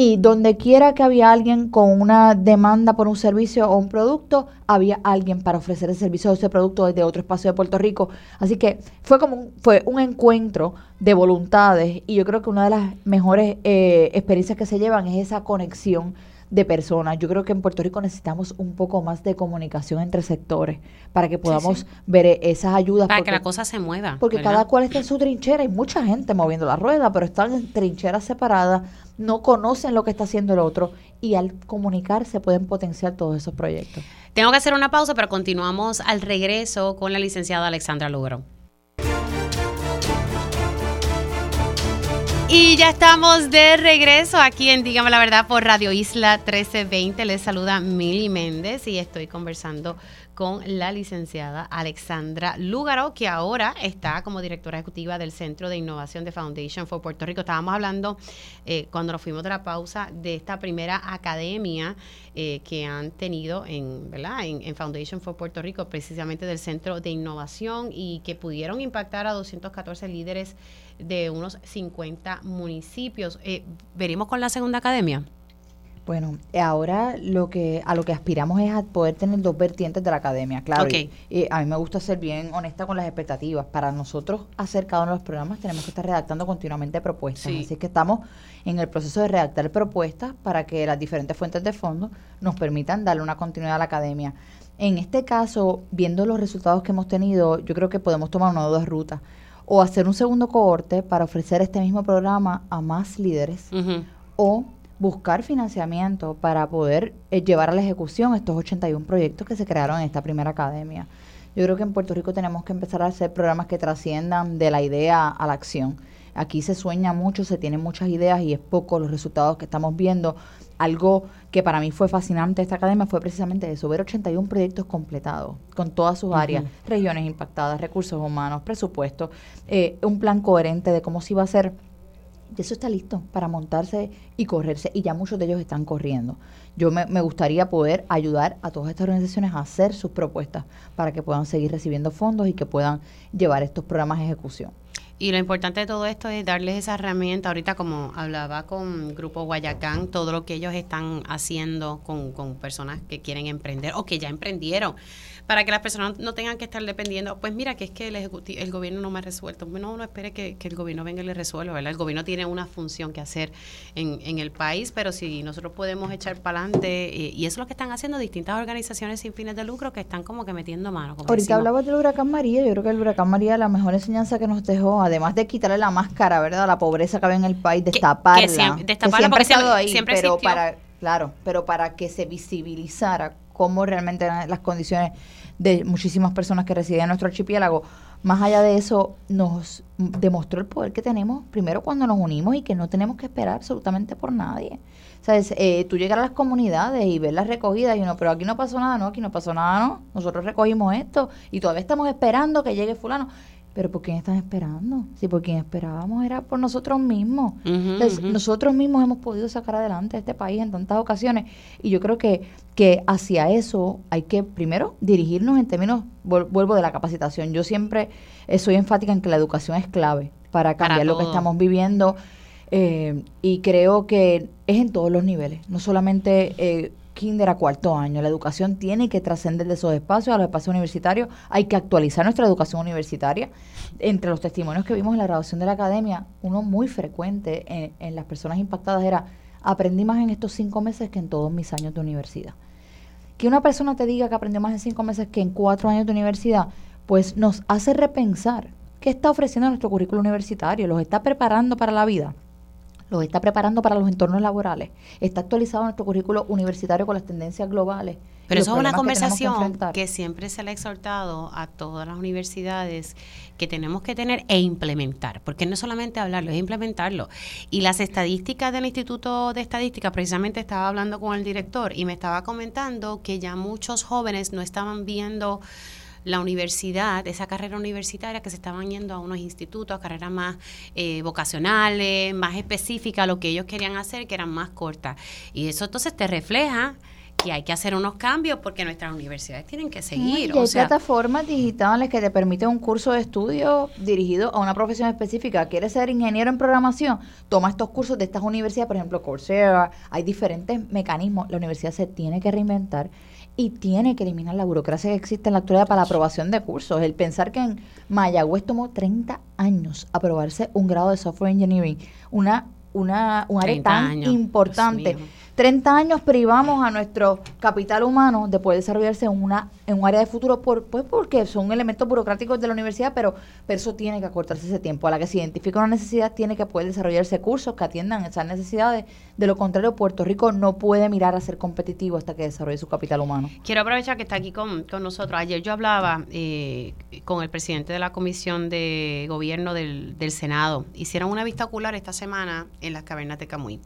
y donde quiera que había alguien con una demanda por un servicio o un producto, había alguien para ofrecer ese servicio o ese producto desde otro espacio de Puerto Rico. Así que fue como un, fue un encuentro de voluntades y yo creo que una de las mejores eh, experiencias que se llevan es esa conexión de personas. Yo creo que en Puerto Rico necesitamos un poco más de comunicación entre sectores para que podamos ver e-, esas ayudas. Para que la cosa se mueva. Porque cada cual está en su trinchera. Hay mucha gente moviendo la rueda, pero están en trincheras separadas, no conocen lo que está haciendo el otro y al comunicarse pueden potenciar todos esos proyectos. Tengo que hacer una pausa, pero continuamos al regreso con la licenciada Alexandra Lugro. Y ya estamos de regreso aquí en Dígame la Verdad por Radio Isla 1320. Les saluda Mili Méndez y estoy conversando con la licenciada Alexandra Lúgaro, que ahora está como directora ejecutiva del Centro de Innovación de Foundation for Puerto Rico. Estábamos hablando eh, cuando nos fuimos de la pausa de esta primera academia eh, que han tenido en, ¿verdad? En, Foundation for Puerto Rico, precisamente del Centro de Innovación y que pudieron impactar a 214 líderes de unos 50 municipios. Eh, ¿Veremos con la segunda academia? Bueno, ahora lo que a lo que aspiramos es a poder tener dos vertientes de la academia, claro. Y, a mí me gusta ser bien honesta con las expectativas. Para nosotros hacer cada uno de los programas tenemos que estar redactando continuamente propuestas. Así que estamos en el proceso de redactar propuestas para que las diferentes fuentes de fondos nos permitan darle una continuidad a la academia. En este caso, viendo los resultados que hemos tenido, yo creo que podemos tomar una de dos rutas. O hacer un segundo cohorte para ofrecer este mismo programa a más líderes, o buscar financiamiento para poder eh, llevar a la ejecución estos 81 proyectos que se crearon en esta primera academia. Yo creo que en Puerto Rico tenemos que empezar a hacer programas que trasciendan de la idea a la acción. Aquí se sueña mucho, se tienen muchas ideas y es poco los resultados que estamos viendo. Algo que para mí fue fascinante esta academia fue precisamente eso, ver 81 proyectos completados con todas sus áreas, regiones impactadas, recursos humanos, presupuesto, eh, un plan coherente de cómo se iba a hacer y eso está listo para montarse y correrse y ya muchos de ellos están corriendo. Yo me, me, gustaría poder ayudar a todas estas organizaciones a hacer sus propuestas para que puedan seguir recibiendo fondos y que puedan llevar estos programas a ejecución. Y lo importante de todo esto es darles esa herramienta. Ahorita, como hablaba con Grupo Guayacán, todo lo que ellos están haciendo con, con personas que quieren emprender o que ya emprendieron para que las personas no tengan que estar dependiendo, pues mira, que es que el, el gobierno no me ha resuelto. No, no espere que, el gobierno venga y le resuelva, ¿verdad? El gobierno tiene una función que hacer en, en el país, pero si nosotros podemos echar para adelante, y eso es lo que están haciendo distintas organizaciones sin fines de lucro que están como que metiendo mano. Ahorita hablabas del huracán María, yo creo que el huracán María, la mejor enseñanza que nos dejó, además de quitarle la máscara, ¿verdad? La pobreza que había en el país, destaparla. Que, siempre, destaparla porque siempre, ahí, pero para, claro, pero para que se visibilizara cómo realmente eran las condiciones de muchísimas personas que residen en nuestro archipiélago. Más allá de eso, nos demostró el poder que tenemos, primero cuando nos unimos y que no tenemos que esperar absolutamente por nadie. ¿Sabes? Eh, tú llegar a las comunidades y ver las recogidas y uno, pero aquí no pasó nada, no, aquí no pasó nada, no. Nosotros recogimos esto y todavía estamos esperando que llegue fulano. Pero ¿por quién están esperando? Si por quien esperábamos era por nosotros mismos. Entonces, nosotros mismos hemos podido sacar adelante este país en tantas ocasiones. Y yo creo que, que hacia eso hay que primero dirigirnos en términos, vuelvo de la capacitación. Yo siempre eh, soy enfática en que la educación es clave para cambiar lo que estamos viviendo. Eh, y creo que es en todos los niveles, no solamente eh, kinder a cuarto año. La educación tiene que trascender de esos espacios a los espacios universitarios. Hay que actualizar nuestra educación universitaria. Entre los testimonios que vimos en la graduación de la academia, uno muy frecuente en, en las personas impactadas era, aprendí más en estos cinco meses que en todos mis años de universidad. Que una persona te diga que aprendió más en cinco meses que en cuatro años de universidad, pues nos hace repensar qué está ofreciendo nuestro currículo universitario, los está preparando para la vida los está preparando para los entornos laborales, está actualizado nuestro currículo universitario con las tendencias globales. Pero eso es una conversación que, siempre se le ha exhortado a todas las universidades que tenemos que tener e implementar, porque no es solamente hablarlo, es implementarlo. Y las estadísticas del Instituto de Estadística, precisamente estaba hablando con el director y me estaba comentando que ya muchos jóvenes no estaban viendo la universidad, esa carrera universitaria que se estaban yendo a unos institutos, a carreras más eh, vocacionales, más específicas, lo que ellos querían hacer, que eran más cortas. Y eso entonces te refleja que hay que hacer unos cambios porque nuestras universidades tienen que seguir. Y hay plataformas digitales que te permiten un curso de estudio dirigido a una profesión específica. ¿Quieres ser ingeniero en programación? Toma estos cursos de estas universidades, por ejemplo, Coursera. Hay diferentes mecanismos. La universidad se tiene que reinventar y tiene que eliminar la burocracia que existe en la actualidad para la aprobación de cursos. El pensar que en Mayagüez tomó 30 años aprobarse un grado de software engineering, una, una, un área tan importante. 30 años privamos a nuestro capital humano de poder desarrollarse en, una, en un área de futuro, por, pues porque son elementos burocráticos de la universidad, pero, pero eso tiene que acortarse ese tiempo. A la que se identifica una necesidad, tiene que poder desarrollarse cursos que atiendan esas necesidades. De lo contrario, Puerto Rico no puede mirar a ser competitivo hasta que desarrolle su capital humano. Quiero aprovechar que está aquí con, nosotros. Ayer yo hablaba eh, con el presidente de la Comisión de Gobierno del, del Senado. Hicieron una vista ocular esta semana en las cavernas de Camuy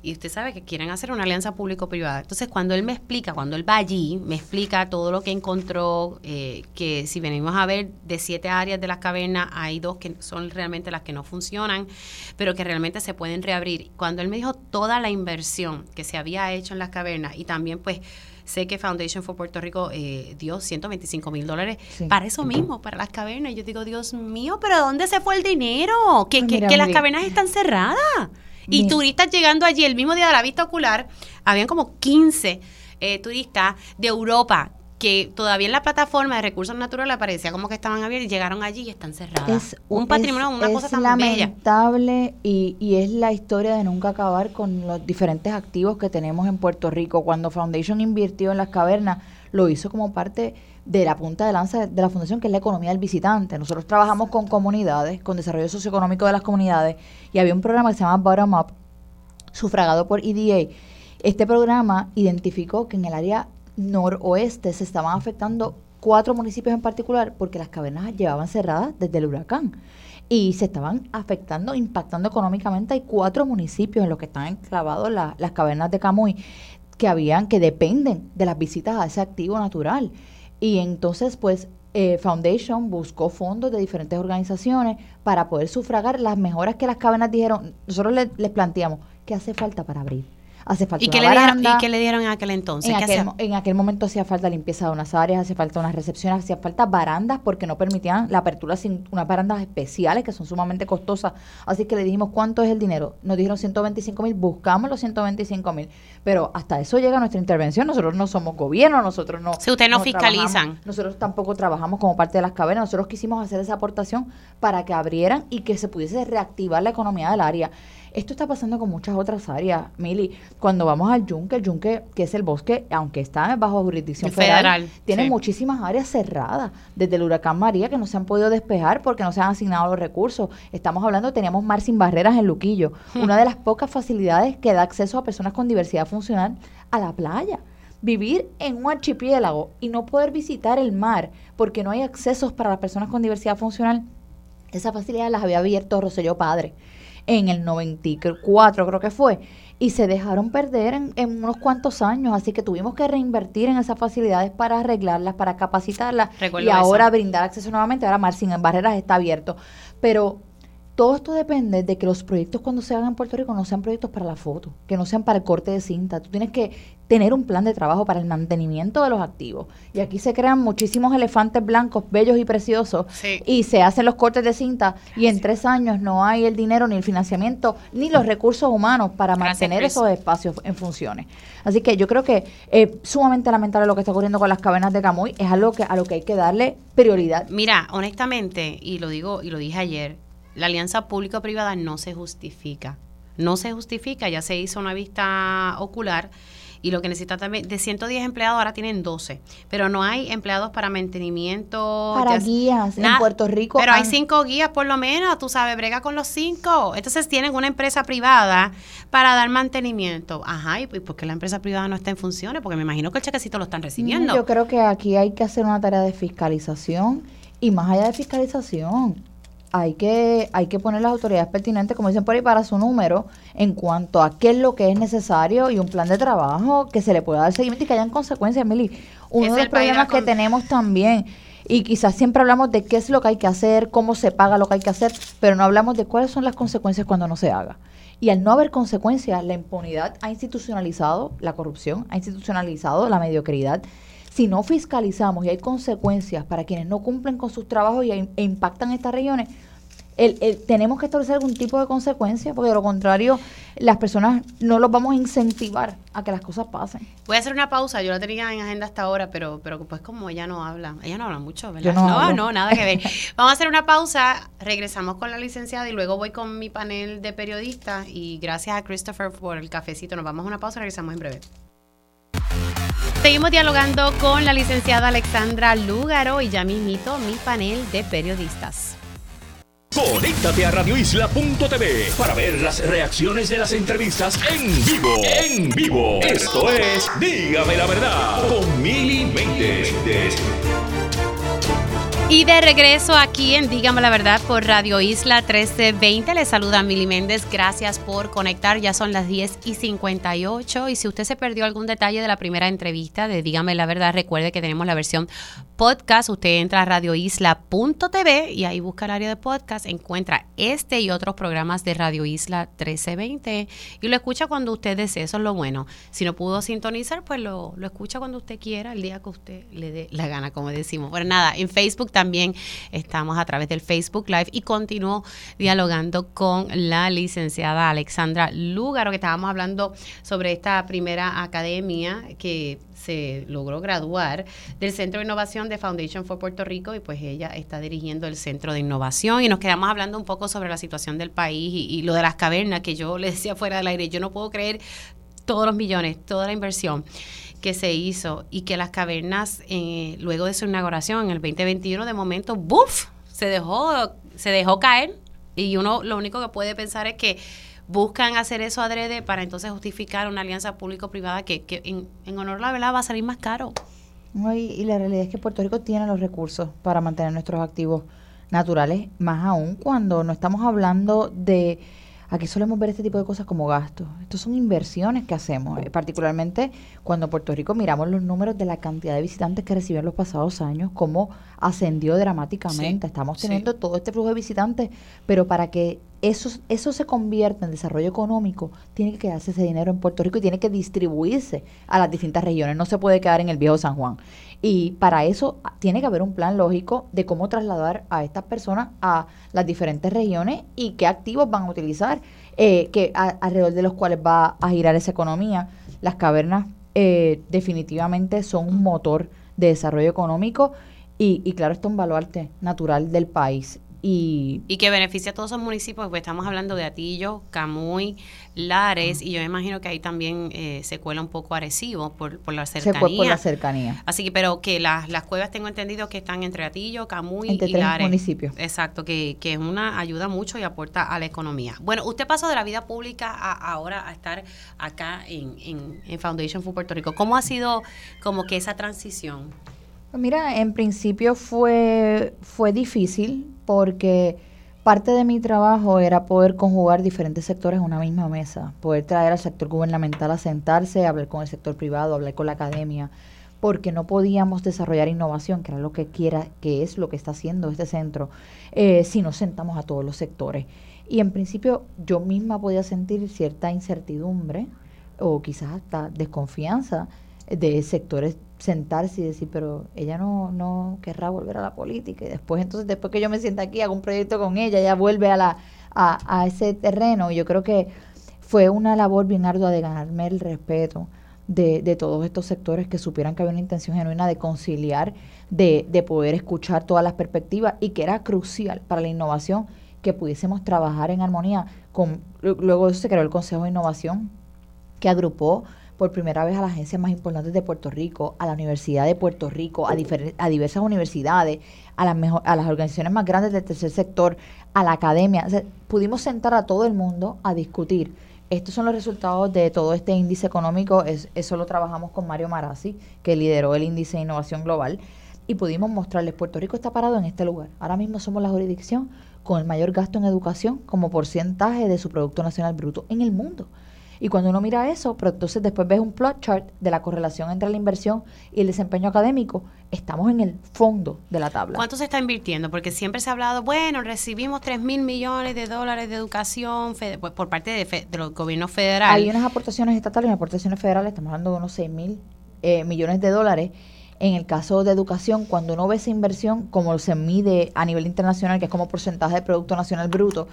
y usted sabe que quieren hacer una alianza público-privada. Entonces, cuando él me explica, cuando él va allí, me explica todo lo que encontró, eh, que si venimos a ver de siete áreas de las cavernas, hay dos que son realmente las que no funcionan, pero que realmente se pueden reabrir. Cuando él me dijo toda la inversión que se había hecho en las cavernas y también pues sé que Foundation for Puerto Rico eh, dio 125 mil dólares para eso mismo, para las cavernas. Y yo digo, Dios mío, pero ¿dónde se fue el dinero? Que, que, que las cavernas están cerradas. Y turistas llegando allí el mismo día de la vista ocular, habían como 15 eh, turistas de Europa que todavía en la plataforma de recursos naturales parecía como que estaban abiertos y llegaron allí y están cerradas. Es un patrimonio, una cosa tan lamentable Y, y es la historia de nunca acabar con los diferentes activos que tenemos en Puerto Rico. Cuando Foundation invirtió en las cavernas, lo hizo como parte de la punta de lanza de la fundación, que es la economía del visitante. Nosotros trabajamos con comunidades, con desarrollo socioeconómico de las comunidades, y había un programa que se llama Bottom Up, sufragado por EDA. Este programa identificó que en el área noroeste se estaban afectando cuatro municipios en particular porque las cavernas llevaban cerradas desde el huracán y se estaban afectando, impactando económicamente. Hay cuatro municipios en los que están enclavados las cavernas de Camuy que habían, que dependen de las visitas a ese activo natural. Y entonces, pues, eh, Foundation buscó fondos de diferentes organizaciones para poder sufragar las mejoras que las cavernas dijeron. Nosotros les planteamos, ¿qué hace falta para abrir? Hace falta ¿Y qué, le dieron, ¿Y qué le dieron en aquel entonces? En aquel, momento hacía falta limpieza de unas áreas, hacía falta unas recepciones, hacía falta barandas porque no permitían la apertura sin unas barandas especiales que son sumamente costosas. Así que le dijimos, ¿cuánto es el dinero? Nos dijeron 125 mil, buscamos los 125 mil. Pero hasta eso llega nuestra intervención. Nosotros no somos gobierno, nosotros no... Si ustedes no, fiscalizan. Nosotros tampoco trabajamos como parte de las cavernas. Nosotros quisimos hacer esa aportación para que abrieran y que se pudiese reactivar la economía del área. Esto está pasando con muchas otras áreas, Mili. Cuando vamos al yunque, el yunque, que es el bosque, aunque está bajo jurisdicción federal, tiene muchísimas áreas cerradas. Desde el huracán María, que no se han podido despejar porque no se han asignado los recursos. Estamos hablando, teníamos mar sin barreras en Luquillo, hmm. una de las pocas facilidades que da acceso a personas con diversidad funcional a la playa vivir en un archipiélago y no poder visitar el mar porque no hay accesos para las personas con diversidad funcional, esa facilidad las había abierto Rosselló Padre en el 94 creo que fue, y se dejaron perder en, unos cuantos años, así que tuvimos que reinvertir en esas facilidades para arreglarlas, para capacitarlas y ahora brindar acceso nuevamente. Ahora Marcin en Barreras está abierto, pero todo esto depende de que los proyectos cuando se hagan en Puerto Rico no sean proyectos para la foto, que no sean para el corte de cinta. Tú tienes que tener un plan de trabajo para el mantenimiento de los activos. Y aquí se crean muchísimos elefantes blancos, bellos y preciosos, y se hacen los cortes de cinta y en tres años no hay el dinero, ni el financiamiento, ni los recursos humanos para mantener esos espacios en funciones. Así que yo creo que es sumamente lamentable lo que está ocurriendo con las cavernas de Camuy, es algo que, a lo que hay que darle prioridad. Mira, honestamente, y lo digo y lo dije ayer, la alianza público-privada no se justifica. No se justifica, ya se hizo una vista ocular y lo que necesita también, de 110 empleados ahora tienen 12, pero no hay empleados para mantenimiento. Para guías en Puerto Rico. Pero hay cinco guías por lo menos, tú sabes, brega con los cinco. Entonces tienen una empresa privada para dar mantenimiento. Ajá, ¿y por qué la empresa privada no está en funciones? Porque me imagino que el chequecito lo están recibiendo. Yo creo que aquí hay que hacer una tarea de fiscalización y más allá de fiscalización, hay que, hay que poner las autoridades pertinentes, como dicen por ahí, para su número en cuanto a qué es lo que es necesario y un plan de trabajo que se le pueda dar seguimiento y que hayan consecuencias, Mili. Uno de los problemas que tenemos también, y quizás siempre hablamos de qué es lo que hay que hacer, cómo se paga lo que hay que hacer, pero no hablamos de cuáles son las consecuencias cuando no se haga. Y al no haber consecuencias, la impunidad ha institucionalizado la corrupción, ha institucionalizado la mediocridad si no fiscalizamos y hay consecuencias para quienes no cumplen con sus trabajos y, e impactan estas regiones, tenemos que establecer algún tipo de consecuencia, porque de lo contrario, las personas no los vamos a incentivar a que las cosas pasen. Voy a hacer una pausa, yo la tenía en agenda hasta ahora, pero, pero pues como ella no habla, ella no habla mucho, ¿verdad? no, no, nada que ver. vamos a hacer una pausa, regresamos con la licenciada y luego voy con mi panel de periodistas y gracias a Christopher por el cafecito, nos vamos a una pausa, regresamos en breve. Seguimos dialogando con la licenciada Alexandra Lúgaro y ya mismito mi panel de periodistas. Conéctate a radioisla.tv para ver las reacciones de las entrevistas en vivo. En vivo. Esto es Dígame la verdad con Mili Méndez. Y de regreso aquí en Dígame la Verdad por Radio Isla 1320. Les saluda Mili Méndez. Gracias por conectar. Ya son las 10 y 58. Y si usted se perdió algún detalle de la primera entrevista de Dígame la Verdad, recuerde que tenemos la versión podcast. Usted entra a radioisla.tv y ahí busca el área de podcast. Encuentra este y otros programas de Radio Isla 1320 y lo escucha cuando usted desee. Eso es lo bueno. Si no pudo sintonizar, pues lo, lo escucha cuando usted quiera, el día que usted le dé la gana, como decimos. Pero nada, en Facebook también estamos a través del Facebook Live y continúo dialogando con la licenciada Alexandra Lúgaro, que estábamos hablando sobre esta primera academia que se logró graduar del Centro de Innovación de Foundation for Puerto Rico y pues ella está dirigiendo el Centro de Innovación. Y nos quedamos hablando un poco sobre la situación del país y, y lo de las cavernas que yo le decía fuera del aire, yo no puedo creer todos los millones, toda la inversión que se hizo y que las cavernas, eh, luego de su inauguración en el 2021, de momento, ¡buf! Se dejó, se dejó caer y uno lo único que puede pensar es que buscan hacer eso adrede para entonces justificar una alianza público-privada que, que en, honor a la verdad va a salir más caro. Y, y, la realidad es que Puerto Rico tiene los recursos para mantener nuestros activos naturales, más aún cuando no estamos hablando de Aquí solemos ver este tipo de cosas como gastos. Estos son inversiones que hacemos, eh, particularmente cuando en Puerto Rico miramos los números de la cantidad de visitantes que recibieron los pasados años, cómo ascendió dramáticamente. Sí, Estamos teniendo sí. todo este flujo de visitantes, pero para que eso, eso se convierta en desarrollo económico, tiene que quedarse ese dinero en Puerto Rico y tiene que distribuirse a las distintas regiones. No se puede quedar en el viejo San Juan. Y para eso tiene que haber un plan lógico de cómo trasladar a estas personas a las diferentes regiones y qué activos van a utilizar, eh, que a, alrededor de los cuales va a girar esa economía. Las cavernas eh, definitivamente son un motor de desarrollo económico y, y claro, esto es un baluarte natural del país. Y, y, que beneficia a todos esos municipios, pues estamos hablando de Atillo, Camuy, Lares, y yo me imagino que ahí también eh, se cuela un poco Arecibo por, por la cercanía. Se por la cercanía. Así que, pero que las, las cuevas tengo entendido que están entre Atillo, Camuy entre y tres Lares. municipios. Exacto, que, que es una ayuda mucho y aporta a la economía. Bueno, usted pasó de la vida pública a, ahora a estar acá en, en, en Foundation for Puerto Rico. ¿Cómo ha sido como que esa transición? Pues mira, en principio fue, fue difícil porque parte de mi trabajo era poder conjugar diferentes sectores en una misma mesa, poder traer al sector gubernamental a sentarse, hablar con el sector privado, hablar con la academia, porque no podíamos desarrollar innovación, que era lo que quiera, que es lo que está haciendo este centro, eh, si no sentamos a todos los sectores. Y en principio yo misma podía sentir cierta incertidumbre o quizás hasta desconfianza de sectores sentarse y decir, pero ella no, no querrá volver a la política. Y después, entonces, después que yo me sienta aquí, hago un proyecto con ella, ella vuelve a, la, a, a ese terreno. Y yo creo que fue una labor bien ardua de ganarme el respeto de, de, todos estos sectores que supieran que había una intención genuina de conciliar, de, de poder escuchar todas las perspectivas y que era crucial para la innovación que pudiésemos trabajar en armonía. Con, luego se creó el Consejo de Innovación, que agrupó por primera vez a las agencias más importantes de Puerto Rico, a la Universidad de Puerto Rico, a, a diversas universidades, a las, mejor, a las organizaciones más grandes del tercer sector, a la academia. O sea, pudimos sentar a todo el mundo a discutir. Estos son los resultados de todo este índice económico. Es, eso lo trabajamos con Mario Marazzi, que lideró el índice de innovación global. Y pudimos mostrarles, Puerto Rico está parado en este lugar. Ahora mismo somos la jurisdicción con el mayor gasto en educación como porcentaje de su Producto Nacional Bruto en el mundo. Y cuando uno mira eso, pero entonces después ves un plot chart de la correlación entre la inversión y el desempeño académico, estamos en el fondo de la tabla. ¿Cuánto se está invirtiendo? Porque siempre se ha hablado, bueno, recibimos 3 mil millones de dólares de educación pues, por parte de, de, los gobiernos federales. Hay unas aportaciones estatales y unas aportaciones federales, estamos hablando de unos 6 mil eh, millones de dólares. En el caso de educación, cuando uno ve esa inversión, como se mide a nivel internacional, que es como porcentaje de Producto Nacional Bruto,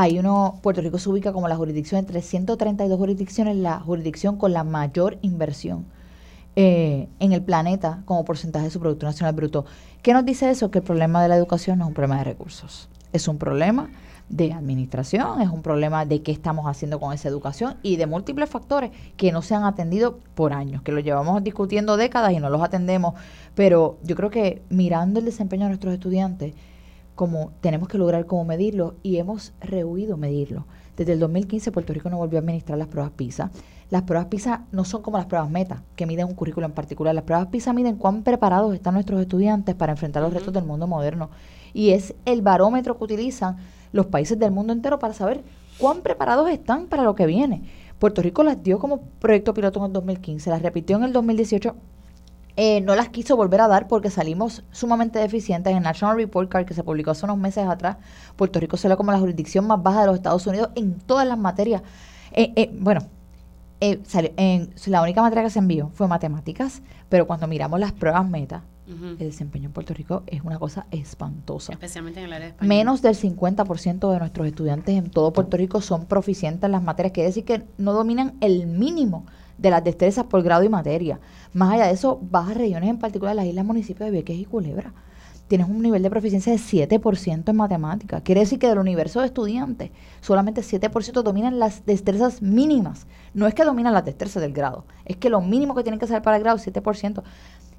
hay uno, Puerto Rico se ubica como la jurisdicción, entre 132 jurisdicciones, la jurisdicción con la mayor inversión eh, en el planeta como porcentaje de su Producto Nacional Bruto. ¿Qué nos dice eso? Que el problema de la educación no es un problema de recursos, es un problema de administración, es un problema de qué estamos haciendo con esa educación y de múltiples factores que no se han atendido por años, que lo llevamos discutiendo décadas y no los atendemos. Pero yo creo que mirando el desempeño de nuestros estudiantes, como tenemos que lograr cómo medirlo y hemos rehuido medirlo. Desde el 2015 Puerto Rico no volvió a administrar las pruebas PISA. Las pruebas PISA no son como las pruebas META, que miden un currículo en particular. Las pruebas PISA miden cuán preparados están nuestros estudiantes para enfrentar los retos del mundo moderno. Y es el barómetro que utilizan los países del mundo entero para saber cuán preparados están para lo que viene. Puerto Rico las dio como proyecto piloto en el 2015, las repitió en el 2018 eh, no las quiso volver a dar porque salimos sumamente deficientes. En el National Report Card que se publicó hace unos meses atrás, Puerto Rico salió como la jurisdicción más baja de los Estados Unidos en todas las materias. Eh, eh, bueno, en, la única materia que se envió fue matemáticas, pero cuando miramos las pruebas meta, el desempeño en Puerto Rico es una cosa espantosa. Especialmente en el área de. Menos del 50% de nuestros estudiantes en todo Puerto Rico son proficientes en las materias, quiere decir que no dominan el mínimo de las destrezas por grado y materia. Más allá de eso, bajas regiones, en particular las islas municipios de Vieques y Culebra, tienes un nivel de proficiencia de 7% en matemáticas. Quiere decir que del universo de estudiantes, solamente 7% dominan las destrezas mínimas. No es que dominan las destrezas del grado, es que lo mínimo que tienen que saber para el grado es 7%.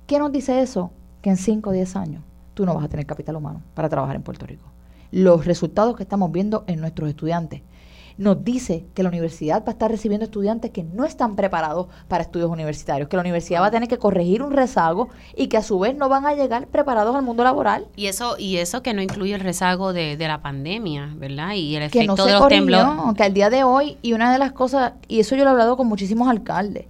¿Qué nos dice eso? Que en 5 o 10 años tú no vas a tener capital humano para trabajar en Puerto Rico. Los resultados que estamos viendo en nuestros estudiantes nos dice que la universidad va a estar recibiendo estudiantes que no están preparados para estudios universitarios, que la universidad va a tener que corregir un rezago y que a su vez no van a llegar preparados al mundo laboral. Y eso y eso que no incluye el rezago de, la pandemia, ¿verdad? Y el efecto que no de los temblores. Que al día de hoy, y una de las cosas, y eso yo lo he hablado con muchísimos alcaldes,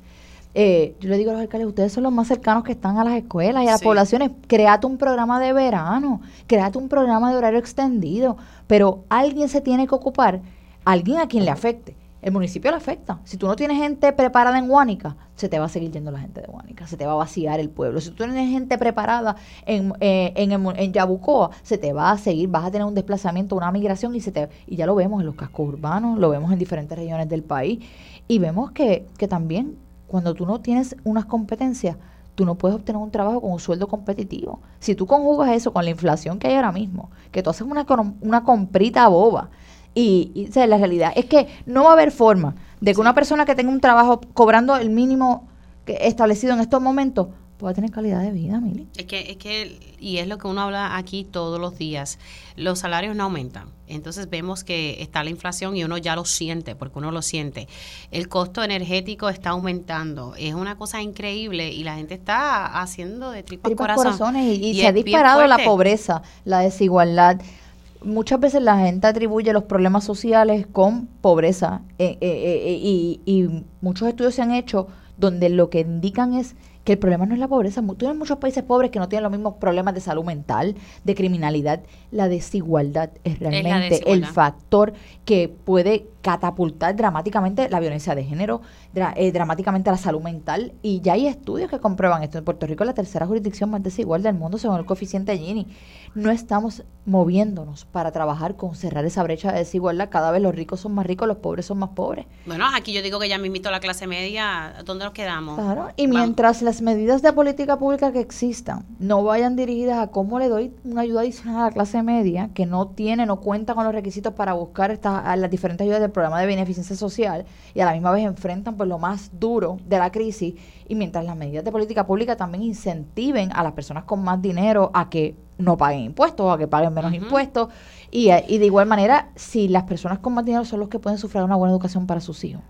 eh, yo le digo a los alcaldes, ustedes son los más cercanos que están a las escuelas y a las poblaciones, créate un programa de verano, créate un programa de horario extendido, pero alguien se tiene que ocupar alguien a quien le afecte. El municipio le afecta. Si tú no tienes gente preparada en Huánica, se te va a seguir yendo la gente de Huánica, se te va a vaciar el pueblo. Si tú tienes gente preparada en, eh, en, en, Yabucoa, se te va a seguir, vas a tener un desplazamiento, una migración y se te y ya lo vemos en los cascos urbanos, lo vemos en diferentes regiones del país y vemos que, que también cuando tú no tienes unas competencias, tú no puedes obtener un trabajo con un sueldo competitivo. Si tú conjugas eso con la inflación que hay ahora mismo, que tú haces una, una comprita boba, y, la realidad es que no va a haber forma de que una persona que tenga un trabajo cobrando el mínimo que establecido en estos momentos pueda tener calidad de vida, Mili. Es que, es que, y es lo que uno habla aquí todos los días, los salarios no aumentan. Entonces vemos que está la inflación y uno ya lo siente, porque uno lo siente. El costo energético está aumentando. Es una cosa increíble y la gente está haciendo de tripas, corazones. Y, se ha disparado la pobreza, la desigualdad muchas veces la gente atribuye los problemas sociales con pobreza eh, eh, eh, y, y, muchos estudios se han hecho donde lo que indican es que el problema no es la pobreza. Tú tienes muchos países pobres que no tienen los mismos problemas de salud mental, de criminalidad. La desigualdad es realmente el factor que puede catapultar dramáticamente la violencia de género, dramáticamente la salud mental. Y ya hay estudios que comprueban esto. En Puerto Rico es la tercera jurisdicción más desigual del mundo según el coeficiente Gini no estamos moviéndonos para trabajar con cerrar esa brecha de desigualdad. Cada vez los ricos son más ricos, los pobres son más pobres. Bueno, aquí yo digo que ya me invito a la clase media, ¿dónde nos quedamos? Claro, y mientras las medidas de política pública que existan no vayan dirigidas a cómo le doy una ayuda adicional a la clase media, que no tiene, no cuenta con los requisitos para buscar estas, las diferentes ayudas del programa de beneficencia social y a la misma vez enfrentan pues lo más duro de la crisis y mientras las medidas de política pública también incentiven a las personas con más dinero a que no paguen impuestos o a que paguen menos impuestos. Y, y, de igual manera, si las personas con más dinero son los que pueden sufrir una buena educación para sus hijos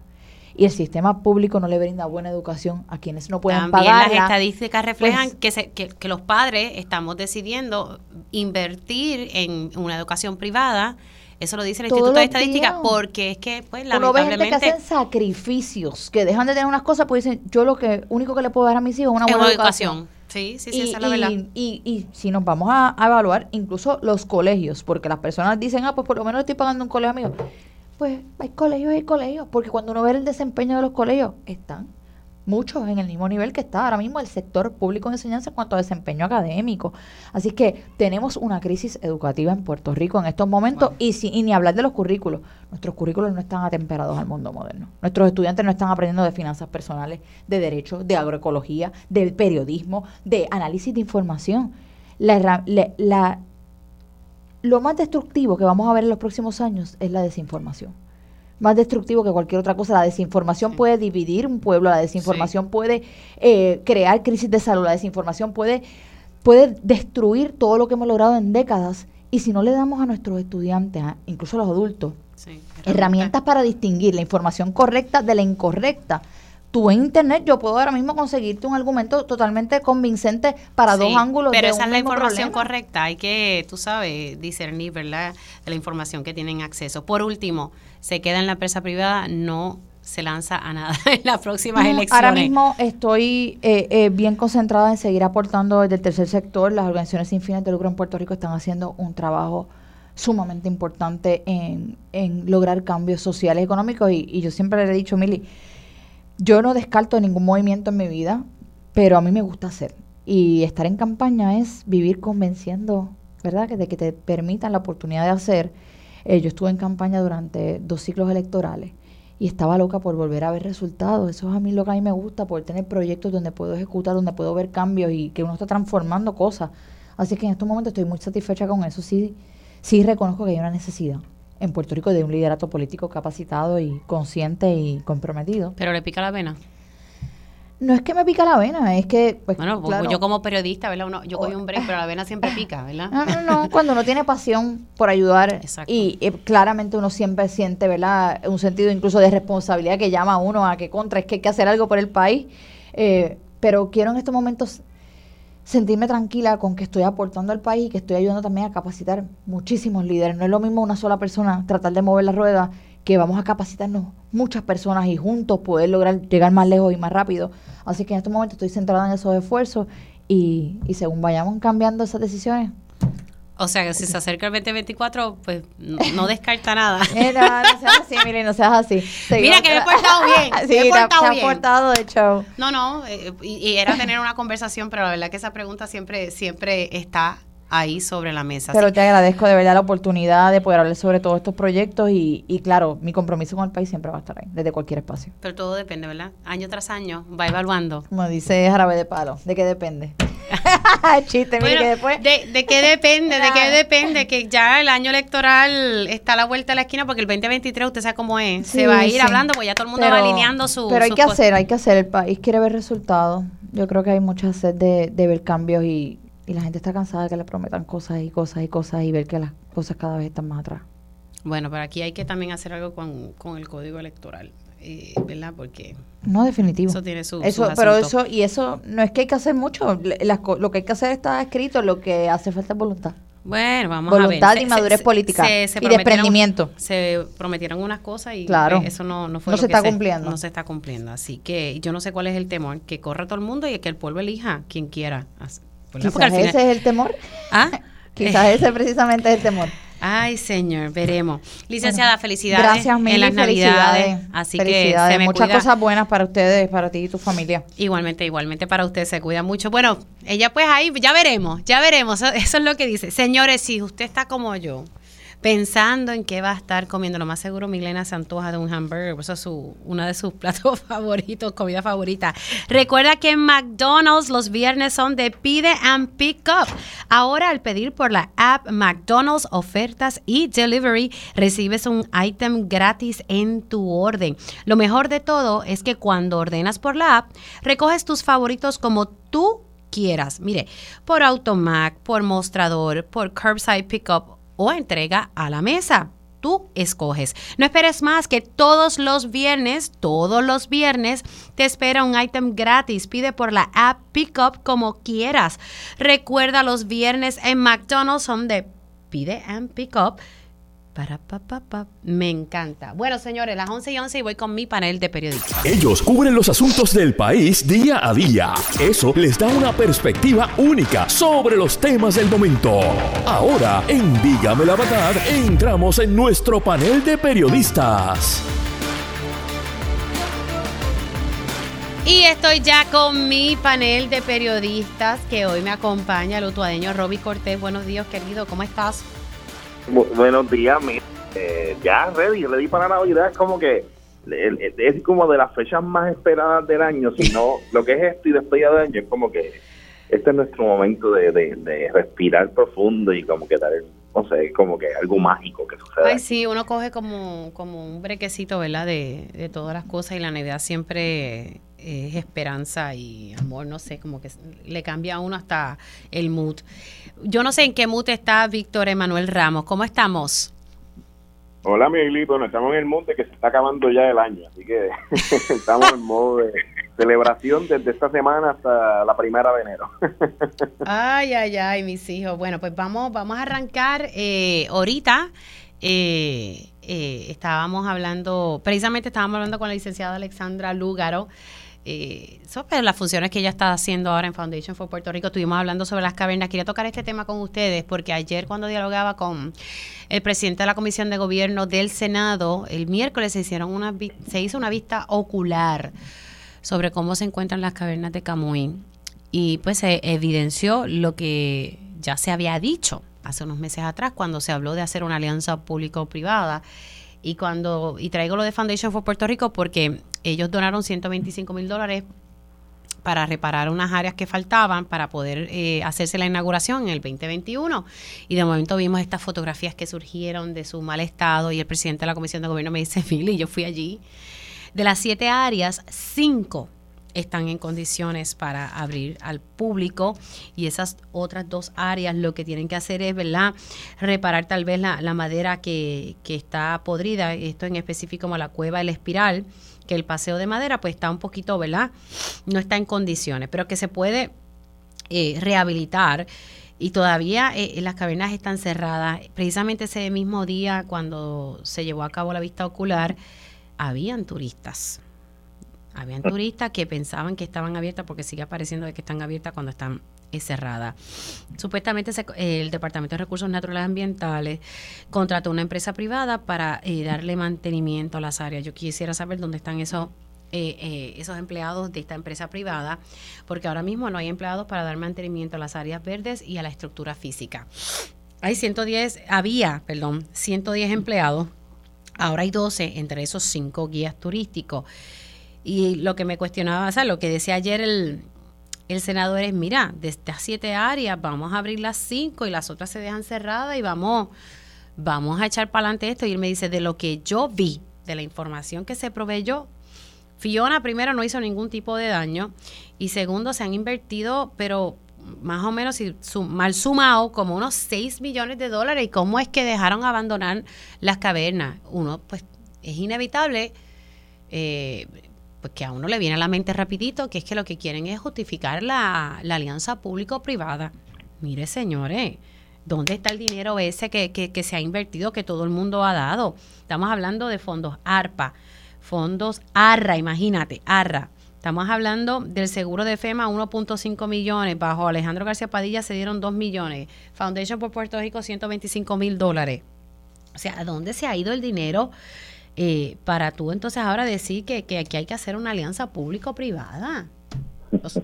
y el sistema público no le brinda buena educación a quienes no pueden También las estadísticas reflejan pues que, que, que, los padres estamos decidiendo invertir en una educación privada eso lo dice el Instituto de Estadística porque es que, pues, lamentablemente... Uno ve gente que hacen sacrificios, que dejan de tener unas cosas, pues dicen, yo lo que único que le puedo dar a mis hijos es una buena educación. Sí, sí, sí, esa es la verdad. Y, y, si nos vamos a, evaluar, incluso los colegios, porque las personas dicen, ah, pues por lo menos estoy pagando un colegio amigo. Pues hay colegios y hay colegios, porque cuando uno ve el desempeño de los colegios, están muchos en el mismo nivel que está ahora mismo el sector público de enseñanza en cuanto a desempeño académico. Así que tenemos una crisis educativa en Puerto Rico en estos momentos y, y ni hablar de los currículos. Nuestros currículos no están atemperados al mundo moderno. Nuestros estudiantes no están aprendiendo de finanzas personales, de derecho, de agroecología, del periodismo, de análisis de información. La, la, lo más destructivo que vamos a ver en los próximos años es la desinformación más destructivo que cualquier otra cosa. La desinformación puede dividir un pueblo, la desinformación puede eh, crear crisis de salud, la desinformación puede, puede destruir todo lo que hemos logrado en décadas. Y si no le damos a nuestros estudiantes, incluso a los adultos, herramientas para distinguir la información correcta de la incorrecta tú en internet yo puedo ahora mismo conseguirte un argumento totalmente convincente para dos ángulos pero esa es la información correcta hay que tú sabes discernir verdad de la información que tienen acceso por último se queda en la empresa privada no se lanza a nada en las próximas elecciones. Ahora mismo estoy eh, eh, bien concentrada en seguir aportando desde el tercer sector. Las organizaciones sin fines de lucro en Puerto Rico están haciendo un trabajo sumamente importante en, en lograr cambios sociales y económicos. Y, y yo siempre le he dicho, Mili, yo no descarto ningún movimiento en mi vida, pero a mí me gusta hacer. Y estar en campaña es vivir convenciendo, ¿verdad? Que de que te permitan la oportunidad de hacer. Eh, yo estuve en campaña durante dos ciclos electorales y estaba loca por volver a ver resultados. Eso es a mí lo que a mí me gusta, por tener proyectos donde puedo ejecutar, donde puedo ver cambios y que uno está transformando cosas. Así que en estos momentos estoy muy satisfecha con eso. Sí, sí reconozco que hay una necesidad en Puerto Rico de un liderato político capacitado y consciente y comprometido. Pero le pica la pena. No es que me pica la vena, es que... Pues, bueno, pues, yo como periodista, ¿verdad? Uno, yo cojo un break, pero la vena siempre pica, ¿verdad? No, no, no, cuando uno tiene pasión por ayudar y, y, claramente uno siempre siente, ¿verdad? Un sentido incluso de responsabilidad que llama a uno a que contra, es que hay que hacer algo por el país. Eh, pero quiero en estos momentos sentirme tranquila con que estoy aportando al país y que estoy ayudando también a capacitar muchísimos líderes. No es lo mismo una sola persona tratar de mover la rueda que vamos a capacitarnos muchas personas y juntos poder lograr llegar más lejos y más rápido. Así que en este momento estoy centrada en esos esfuerzos y, y según vayamos cambiando esas decisiones, o sea, que si se acerca el 2024, pues no, descarta nada. Mira, no seas así, mire, no seas así. Mira que me he portado bien. Sí, me he portado te, bien. portado de show. No, no, eh, y, era tener una conversación, pero la verdad que esa pregunta siempre, siempre está ahí sobre la mesa. Pero te agradezco de verdad la oportunidad de poder hablar sobre todos estos proyectos y, y, claro, mi compromiso con el país siempre va a estar ahí, desde cualquier espacio. Pero todo depende, ¿verdad? Año tras año va evaluando. Como dice Jarabe de Palo, ¿de qué depende? Chiste, mire que después... De, de, qué depende? ¿De qué depende? Que ya el año electoral está a la vuelta de la esquina porque el 2023 usted sabe cómo es. Se va a ir hablando porque ya todo el mundo va alineando su... Pero hay que hacer, hay que hacer. El país quiere ver resultados. Yo creo que hay mucha sed de, de ver cambios y y la gente está cansada de que le prometan cosas y cosas y cosas y ver que las cosas cada vez están más atrás. Bueno, pero aquí hay que también hacer algo con, con el código electoral, eh, ¿verdad? Porque no definitivo. Eso tiene su eso, pero eso y eso no es que hay que hacer mucho. lo que hay que hacer está escrito. Lo que hace falta es voluntad. Bueno, vamos a ver. Voluntad y madurez política y desprendimiento. Se prometieron unas cosas y claro. eso no, no fue no se está cumpliendo. No se está cumpliendo. Así que yo no sé cuál es el temor. Que corra todo el mundo y que el pueblo elija quien quiera Quizás ese es el temor. ¿Ah? Quizás ese precisamente es el temor. Ay, señor, veremos. Licenciada, felicidades gracias, en las Navidades. Así que se muchas cosas buenas para ustedes, para ti y tu familia. Igualmente, igualmente para usted se cuida mucho. Bueno, ella pues ahí ya veremos, ya veremos. Eso es lo que dice. Señores, si usted está como yo, pensando en qué va a estar comiendo. Lo más seguro, Milena se antoja de un hamburger. Eso es su, uno de sus platos favoritos, comida favorita. Recuerda que en McDonald's los viernes son de pide and pick up. Ahora, al pedir por la app McDonald's Ofertas y Delivery, recibes un item gratis en tu orden. Lo mejor de todo es que cuando ordenas por la app, recoges tus favoritos como tú quieras. Mire, por Automac, por mostrador, por curbside pickup o entrega a la mesa. Tú escoges. No esperes más que todos los viernes, todos los viernes, te espera un item gratis. Pide por la app Pickup como quieras. Recuerda los viernes en McDonald's son de pide and pick up para, pa, pa, pa. Me encanta. Bueno, señores, las 11 y 11 y voy con mi panel de periodistas. Ellos cubren los asuntos del país día a día. Eso les da una perspectiva única sobre los temas del momento. Ahora, en Dígame la Verdad, entramos en nuestro panel de periodistas. Y estoy ya con mi panel de periodistas que hoy me acompaña el utuadeño Roby Cortés. Buenos días, querido. ¿Cómo estás? Buenos días, eh, ya ready, ready para Navidad, es como que es como de las fechas más esperadas del año, sino lo que es esto y después de año, es como que este es nuestro momento de, respirar profundo y como que dar, no sé, como que algo mágico que sucede. Ay, sí, uno coge como, como un brequecito, ¿verdad? De, de todas las cosas y la Navidad siempre es esperanza y amor, no sé, como que le cambia a uno hasta el mood. Yo no sé en qué mood está Víctor Emanuel Ramos. ¿Cómo estamos? Hola, Miguelito. Bueno, estamos en el monte que se está acabando ya el año, así que estamos en modo de celebración desde esta semana hasta la primera de enero. ay, ay, ay, mis hijos. Bueno, pues vamos, vamos a arrancar eh, ahorita. Eh, eh, estábamos hablando, precisamente estábamos hablando con la licenciada Alexandra Lúgaro eh, sobre las funciones que ella está haciendo ahora en Foundation for Puerto Rico. Estuvimos hablando sobre las cavernas. Quería tocar este tema con ustedes porque ayer cuando dialogaba con el presidente de la Comisión de Gobierno del Senado, el miércoles se, hicieron una, se hizo una vista ocular sobre cómo se encuentran las cavernas de Camuy y pues se evidenció lo que ya se había dicho hace unos meses atrás cuando se habló de hacer una alianza público-privada y cuando y traigo lo de Foundation for Puerto Rico porque ellos donaron 125 mil dólares para reparar unas áreas que faltaban para poder eh, hacerse la inauguración en el 2021. Y de momento vimos estas fotografías que surgieron de su mal estado y el presidente de la Comisión de Gobierno me dice, Mili, yo fui allí. De las siete áreas, cinco están en condiciones para abrir al público y esas otras dos áreas lo que tienen que hacer es, ¿verdad? Reparar tal vez la, madera que, que, está podrida, esto en específico como la cueva El Espiral, que el paseo de madera pues está un poquito, ¿verdad? No está en condiciones, pero que se puede eh, rehabilitar y todavía eh, las cavernas están cerradas. Precisamente ese mismo día cuando se llevó a cabo la vista ocular, habían turistas habían turistas que pensaban que estaban abiertas porque sigue apareciendo de que están abiertas cuando están eh, cerradas. Supuestamente el Departamento de Recursos Naturales Ambientales contrató una empresa privada para eh, darle mantenimiento a las áreas. Yo quisiera saber dónde están esos eh, esos empleados de esta empresa privada, porque ahora mismo no hay empleados para dar mantenimiento a las áreas verdes y a la estructura física. Hay 110, había, perdón, 110 empleados, ahora hay 12, entre esos 5 guías turísticos. Y lo que me cuestionaba, o sea, lo que decía ayer el, el senador es, mira, de estas siete áreas vamos a abrir las cinco y las otras se dejan cerradas y vamos, vamos a echar para adelante esto. Y él me dice, de lo que yo vi, de la información que se proveyó, Fiona primero no hizo ningún tipo de daño y segundo se han invertido, pero más o menos mal sumado como unos 6 millones de dólares. ¿Y cómo es que dejaron abandonar las cavernas? Uno, pues es inevitable. Eh, pues que a uno le viene a la mente rapidito, que es que lo que quieren es justificar la, alianza público-privada. Mire, señores, ¿dónde está el dinero ese que, que, se ha invertido, que todo el mundo ha dado? Estamos hablando de fondos ARPA, fondos ARRA, imagínate, ARRA. Estamos hablando del seguro de FEMA, 1.5 millones. Bajo Alejandro García Padilla se dieron 2 millones. Foundation por Puerto Rico, 125 mil dólares. O sea, ¿a dónde se ha ido el dinero? Eh, para tú entonces ahora decir que, que aquí hay que hacer una alianza público-privada.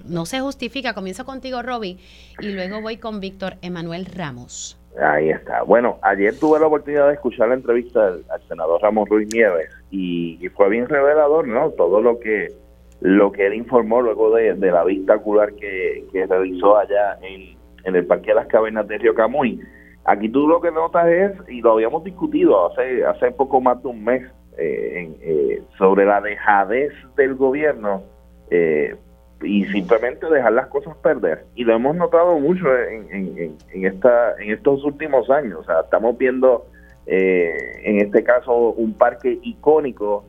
No, se justifica. Comienzo contigo, Roby, y luego voy con Víctor Emanuel Ramos. Ahí está. Bueno, ayer tuve la oportunidad de escuchar la entrevista al, senador Ramos Ruiz Nieves y, fue bien revelador, ¿no? Todo lo que lo que él informó luego de, la vista ocular que, que realizó allá en, en el Parque de las Cavernas de Río Camuy. Aquí tú lo que notas es, y lo habíamos discutido hace, hace poco más de un mes, eh, eh, sobre la dejadez del gobierno eh, y simplemente dejar las cosas perder. Y lo hemos notado mucho en, en, esta, en estos últimos años. O sea, estamos viendo en este caso un parque icónico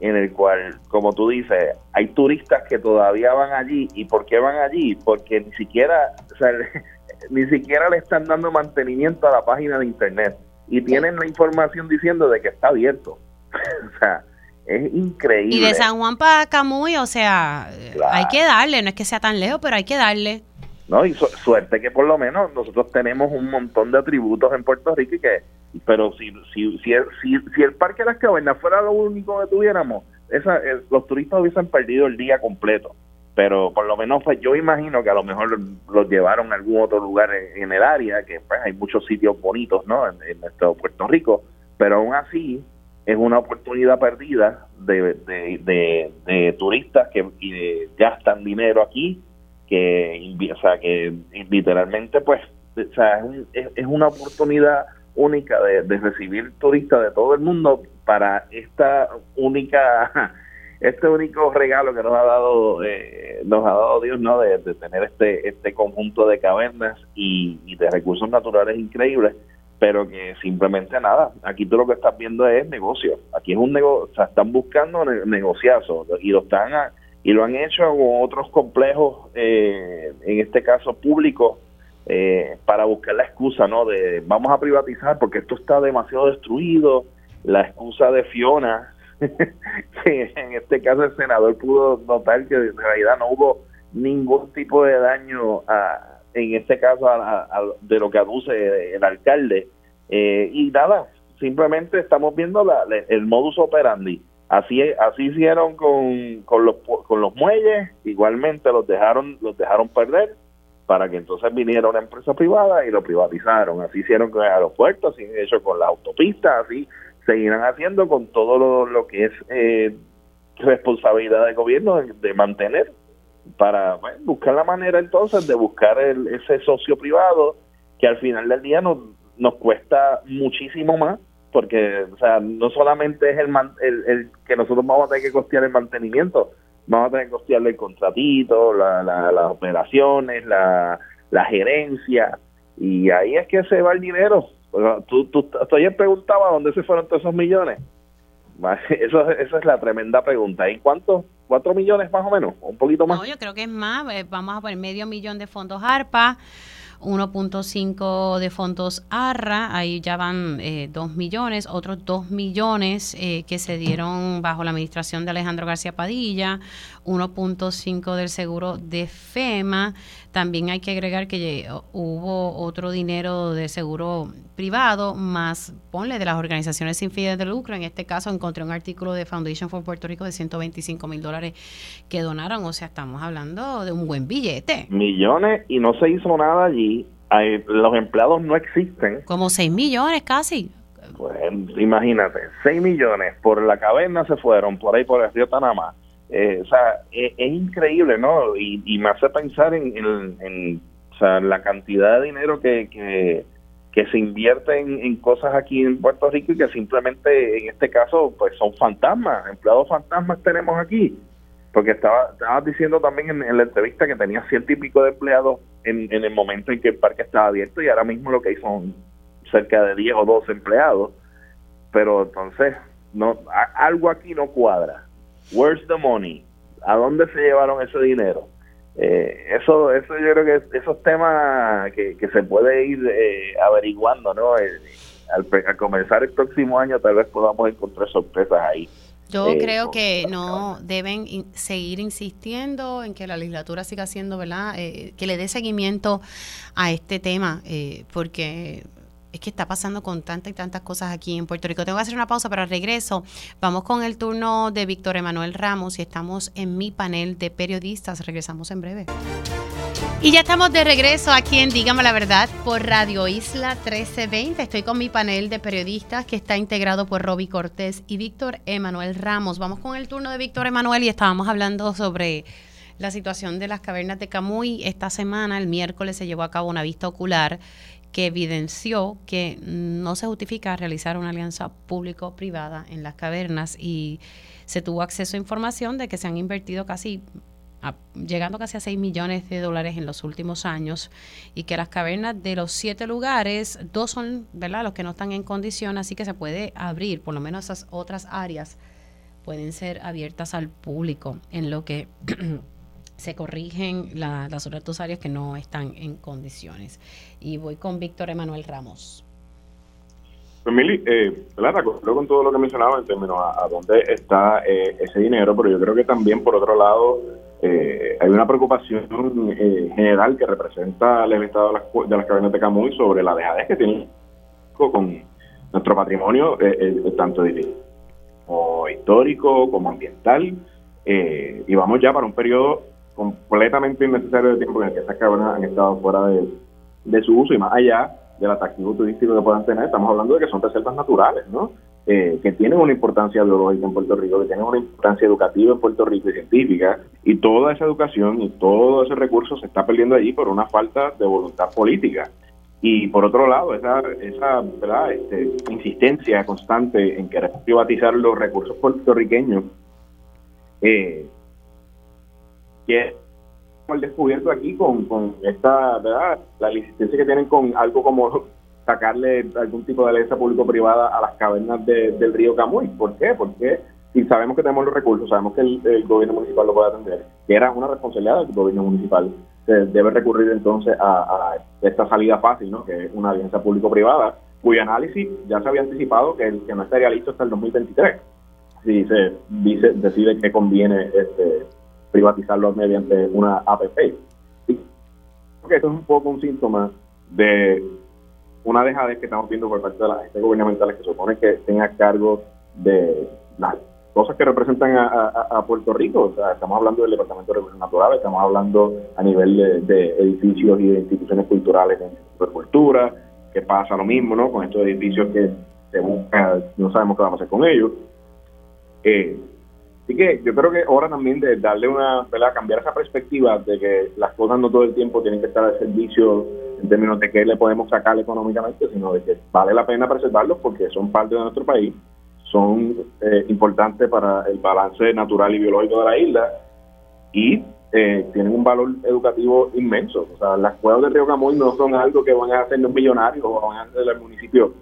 en el cual, como tú dices, hay turistas que todavía van allí. ¿Y por qué van allí? Porque ni siquiera, ni siquiera le están dando mantenimiento a la página de internet y tienen la información diciendo de que está abierto. o sea, es increíble. Y de San Juan para Camuy, o sea, hay que darle, no es que sea tan lejos, pero hay que darle. No, y suerte que por lo menos nosotros tenemos un montón de atributos en Puerto Rico y que, pero si, si, si, si, el Parque de las Cavernas fuera lo único que tuviéramos, esa, los turistas hubiesen perdido el día completo. Pero por lo menos pues, yo imagino que a lo mejor los llevaron a algún otro lugar en, el área, que pues hay muchos sitios bonitos, ¿no? En, en nuestro Puerto Rico, pero aún así es una oportunidad perdida de, de, turistas que gastan dinero aquí, que, o sea, que literalmente, pues, o sea, es, es, una oportunidad única de, recibir turistas de todo el mundo para esta única este único regalo que nos ha dado eh, nos ha dado Dios no de, tener este este conjunto de cavernas y de recursos naturales increíbles pero que simplemente nada. Aquí tú lo que estás viendo es negocio. Aquí es un negocio, o sea, están buscando negociazos y lo están y lo han hecho con otros complejos, eh, en este caso públicos, eh, para buscar la excusa, ¿no? De vamos a privatizar porque esto está demasiado destruido. La excusa de Fiona, que en este caso el senador pudo notar que en realidad no hubo ningún tipo de daño a en este caso de lo que aduce el alcalde. Eh, y nada, simplemente estamos viendo la, el modus operandi. Así así hicieron con, con, los, con los muelles, igualmente los dejaron los dejaron perder para que entonces viniera una empresa privada y lo privatizaron. Así hicieron con el aeropuerto, así hecho con la autopista, así seguirán haciendo con todo lo, que es eh, responsabilidad del gobierno de mantener para buscar la manera entonces de buscar ese socio privado que al final del día nos, nos cuesta muchísimo más porque o sea no solamente es el, el, que nosotros vamos a tener que costear el mantenimiento vamos a tener que costear el contratito la, las operaciones la, la gerencia y ahí es que se va el dinero tú, tú ayer preguntaba dónde se fueron todos esos millones eso, esa es la tremenda pregunta. ¿Y cuánto? ¿Cuatro millones más o menos? ¿Un poquito más? No, yo creo que es más. Eh, vamos a poner medio millón de fondos ARPA. 1.5 de fondos ARRA, ahí ya van eh, 2 millones, otros 2 millones eh, que se dieron bajo la administración de Alejandro García Padilla, 1.5 del seguro de FEMA, también hay que agregar que hubo otro dinero de seguro privado, más ponle de las organizaciones sin fines de lucro. En este caso encontré un artículo de Foundation for Puerto Rico de 125 mil dólares que donaron. O sea, estamos hablando de un buen billete. Millones y no se hizo nada allí. los empleados no existen. Como 6 millones casi. Pues imagínate, 6 millones por la caverna se fueron, por ahí por el río Tanamá eh, o sea, es, increíble, ¿no? Y, me hace pensar en, la cantidad de dinero que, que, se invierte en, cosas aquí en Puerto Rico y que simplemente en este caso pues son fantasmas, empleados fantasmas tenemos aquí. Porque estaba, estabas diciendo también en, la entrevista que tenía ciento y pico de empleados en, en el momento en que el parque estaba abierto y ahora mismo lo que hay son cerca de 10 o 12 empleados. Pero entonces, no algo aquí no cuadra Where's the money? ¿A dónde se llevaron ese dinero? Eh, eso, eso yo creo que esos temas que, se puede ir eh, averiguando, ¿no? Eh, al, comenzar el próximo año tal vez podamos encontrar sorpresas ahí. Yo creo que no deben seguir insistiendo en que la legislatura siga siendo, ¿verdad? que le dé seguimiento a este tema, porque es que está pasando con tantas y tantas cosas aquí en Puerto Rico. Tengo que hacer una pausa, pero regreso. Vamos con el turno de Víctor Emanuel Ramos y estamos en mi panel de periodistas. Regresamos en breve. Y ya estamos de regreso aquí en Dígame la Verdad por Radio Isla 1320. Estoy con mi panel de periodistas que está integrado por Roby Cortés y Víctor Emanuel Ramos. Vamos con el turno de Víctor Emanuel y estábamos hablando sobre la situación de las cavernas de Camuy. Esta semana, el miércoles, se llevó a cabo una vista ocular que evidenció que no se justifica realizar una alianza público-privada en las cavernas y se tuvo acceso a información de que se han invertido casi, llegando casi a 6 millones de dólares en los últimos años y que las cavernas de los siete lugares, dos son ¿verdad? los que no están en condición, así que se puede abrir, por lo menos esas otras áreas pueden ser abiertas al público en lo que se corrigen las otras áreas que no están en condiciones. Y voy con Víctor Emanuel Ramos. Pues Mili, eh, con todo lo que mencionaba en términos a, dónde está eh, ese dinero, pero yo creo que también por otro lado eh, hay una preocupación eh, general que representa el estado de las, de las de Camuy sobre la dejadez que tiene con nuestro patrimonio, tanto histórico como ambiental, y vamos ya para un periodo completamente innecesario de tiempo en el que esas cavernas han estado fuera de, su uso y más allá del atractivo turístico que puedan tener, estamos hablando de que son reservas naturales, ¿no? Eh, que tienen una importancia biológica en Puerto Rico, que tienen una importancia educativa en Puerto Rico y científica, y toda esa educación y todo ese recurso se está perdiendo allí por una falta de voluntad política. Y por otro lado, esa, esa este, insistencia constante en querer privatizar los recursos puertorriqueños eh, que el descubierto aquí con, con esta, ¿verdad? La licencia que tienen con algo como sacarle algún tipo de alianza público-privada a las cavernas del río Camuy. ¿Por qué? Porque si sabemos que tenemos los recursos, sabemos que el, gobierno municipal lo puede atender, que era una responsabilidad del gobierno municipal, se debe recurrir entonces a, esta salida fácil, ¿no? que es una alianza público-privada, cuyo análisis ya se había anticipado que, que no estaría listo hasta el 2023, si se dice, decide que conviene este, privatizarlo mediante una APP. Y creo que eso es un poco un síntoma de una dejadez que estamos viendo por parte de las agencias gubernamentales que supone que tenga cargo de las cosas que representan a, Puerto Rico. O sea, estamos hablando del Departamento de Recursos Naturales, estamos hablando a nivel de, edificios y de instituciones culturales de cultura, que pasa lo mismo, ¿no? Con estos edificios que se busca, no sabemos qué vamos a hacer con ellos. Eh, así que yo creo que ahora también de darle una, ¿verdad? Cambiar esa perspectiva de que las cosas no todo el tiempo tienen que estar al servicio en términos de qué le podemos sacar económicamente, sino de que vale la pena preservarlos porque son parte de nuestro país son eh, importantes para el balance natural y biológico de la isla y eh, tienen un valor educativo inmenso. O sea, las cuevas del río Camuy no son algo que van a hacernos millonarios o van a hacer el municipio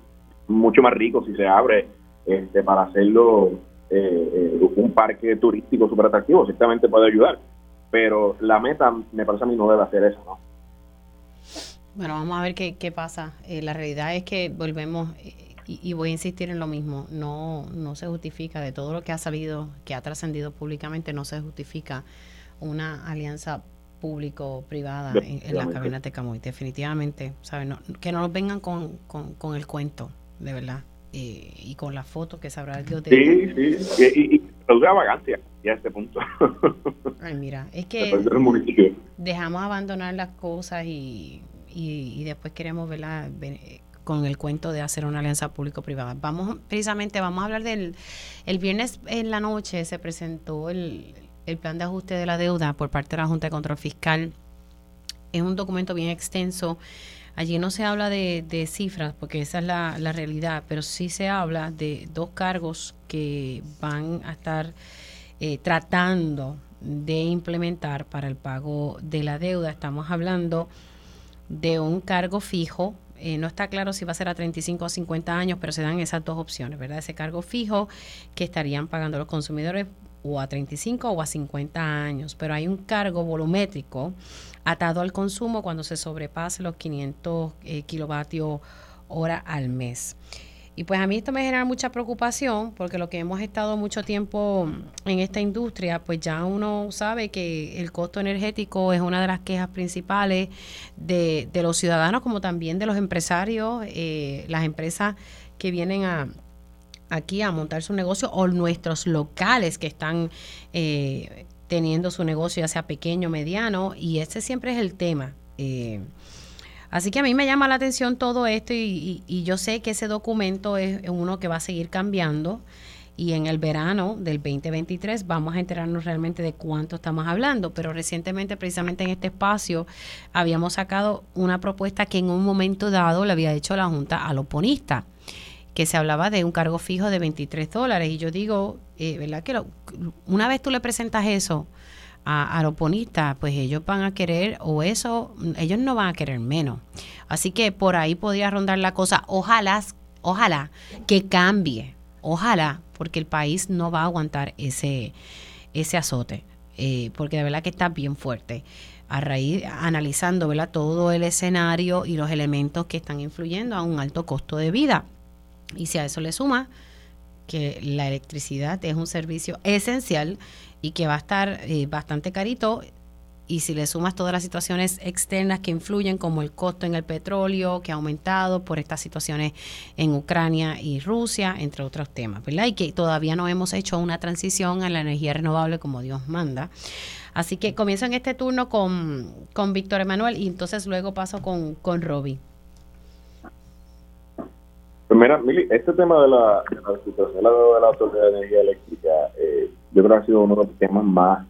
mucho más rico si se abre este, para hacerlo eh, un parque turístico súper atractivo. Ciertamente puede ayudar, pero la meta me parece a mí no debe hacer eso, ¿no? Bueno, vamos a ver qué, qué pasa. la realidad es que volvemos y, voy a insistir en lo mismo, no, no se justifica de todo lo que ha salido, que ha trascendido públicamente, no se justifica una alianza público-privada en, las cabinas de Camuy. Definitivamente, ¿saben? que no nos vengan con, con, el cuento, de verdad, y con la foto que sabrá Dios de Sí, sí, y, y, vagancia ya a este punto. Ay, mira, es que dejamos abandonar las cosas y, y, y después queremos verla con el cuento de hacer una alianza público-privada. Vamos, precisamente, vamos a hablar del, el viernes en la noche se presentó el, plan de ajuste de la deuda por parte de la Junta de Control Fiscal. Es un documento bien extenso. Allí no se habla de, cifras, porque esa es la, realidad, pero sí se habla de dos cargos que van a estar eh, tratando de implementar para el pago de la deuda. Estamos hablando de un cargo fijo eh, no está claro si va a ser a 35 o 50 años, pero se dan esas dos opciones, ¿verdad? Ese cargo fijo que estarían pagando los consumidores o a 35 o a 50 años, pero hay un cargo volumétrico atado al consumo cuando se sobrepase los 500 eh, kilovatios hora al mes. Y pues a mí esto me genera mucha preocupación porque lo que hemos estado mucho tiempo en esta industria, pues ya uno sabe que el costo energético es una de las quejas principales de, los ciudadanos como también de los empresarios, eh, las empresas que vienen a, aquí a montar su negocio o nuestros locales que están eh, teniendo su negocio, ya sea pequeño, mediano, y ese siempre es el tema. Eh, Así que a mí me llama la atención todo esto y, yo sé que ese documento es uno que va a seguir cambiando y en el verano del 2023 vamos a enterarnos realmente de cuánto estamos hablando. Pero recientemente, precisamente en este espacio, habíamos sacado una propuesta que en un momento dado le había hecho la Junta al oponista que se hablaba de un cargo fijo de 23 dólares. Y yo digo, eh, ¿verdad? Que una vez tú le presentas eso a, los bonistas, pues ellos van a querer, o eso, ellos no van a querer menos. Así que por ahí podría rondar la cosa. Ojalá, ojalá que cambie, ojalá, porque el país no va a aguantar ese, ese azote, eh, porque de verdad que está bien fuerte. A raíz, analizando ¿verdad? todo el escenario y los elementos que están influyendo a un alto costo de vida. Y si a eso le suma que la electricidad es un servicio esencial y que va a estar eh, bastante carito. Y si le sumas todas las situaciones externas que influyen, como el costo en el petróleo que ha aumentado por estas situaciones en Ucrania y Rusia, entre otros temas, ¿verdad? Y que todavía no hemos hecho una transición a la energía renovable como Dios manda. Así que comienzo en este turno con, con Víctor Emanuel y entonces luego paso con, con Robbie. Pues mira, Mili, este tema de la, de la situación de la, Autoridad de Energía Eléctrica, eh, yo creo que ha sido uno de los temas más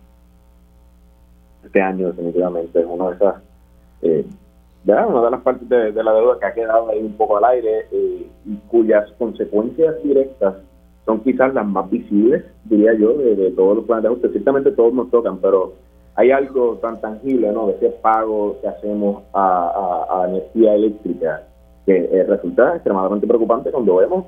este año, definitivamente. Es una de esas, eh, una de las partes de, la deuda que ha quedado ahí un poco al aire eh, y cuyas consecuencias directas son quizás las más visibles, diría yo, de, todos los planes de ajuste. Ciertamente todos nos tocan, pero hay algo tan tangible, ¿no? De ese pago que hacemos a, a energía eléctrica que resulta extremadamente preocupante cuando vemos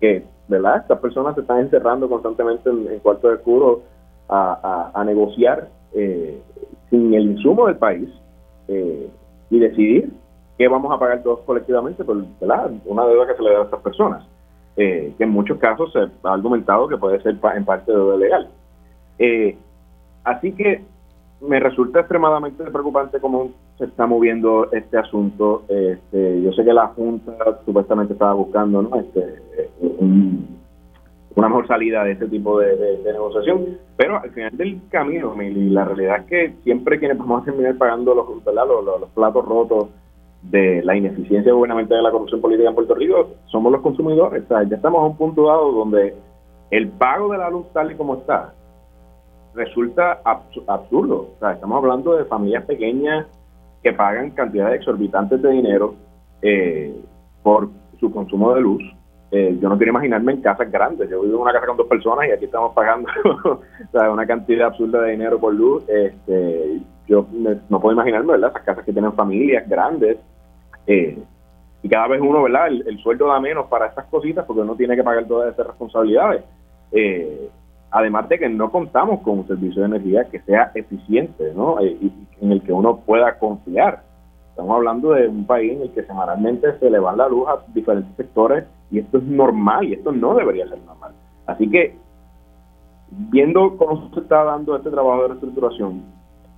que, ¿verdad? Estas personas se están encerrando constantemente en, cuartos de oscuro a, negociar sin el insumo del país y decidir qué vamos a pagar todos colectivamente por una deuda que se le da a estas personas, que en muchos casos se ha argumentado que puede ser en parte deuda legal. así que me resulta extremadamente preocupante cómo se está moviendo este asunto. Este, yo sé que la Junta supuestamente estaba buscando ¿no? este, una mejor salida de este tipo de, negociación, pero al final del camino, y la realidad es que siempre quienes vamos a terminar pagando los, los, los, platos rotos de la ineficiencia gubernamental de la corrupción política en Puerto Rico somos los consumidores. O sea, ya estamos a un punto dado donde el pago de la luz tal y como está resulta absurdo. O sea, estamos hablando de familias pequeñas que pagan cantidades exorbitantes de dinero eh, por su consumo de luz. Eh, yo no quiero imaginarme en casas grandes. Yo vivo en una casa con dos personas y aquí estamos pagando una cantidad absurda de dinero por luz. Este, yo no puedo imaginarme, ¿verdad? Esas casas que tienen familias grandes. Eh, y cada vez uno, ¿verdad? El, el, sueldo da menos para estas cositas porque uno tiene que pagar todas esas responsabilidades. Además de que no contamos con un servicio de energía que sea eficiente, ¿no? Eh, y en el que uno pueda confiar. Estamos hablando de un país en el que semanalmente se le va la luz a diferentes sectores y esto es normal y esto no debería ser normal. Así que, viendo cómo se está dando este trabajo de reestructuración,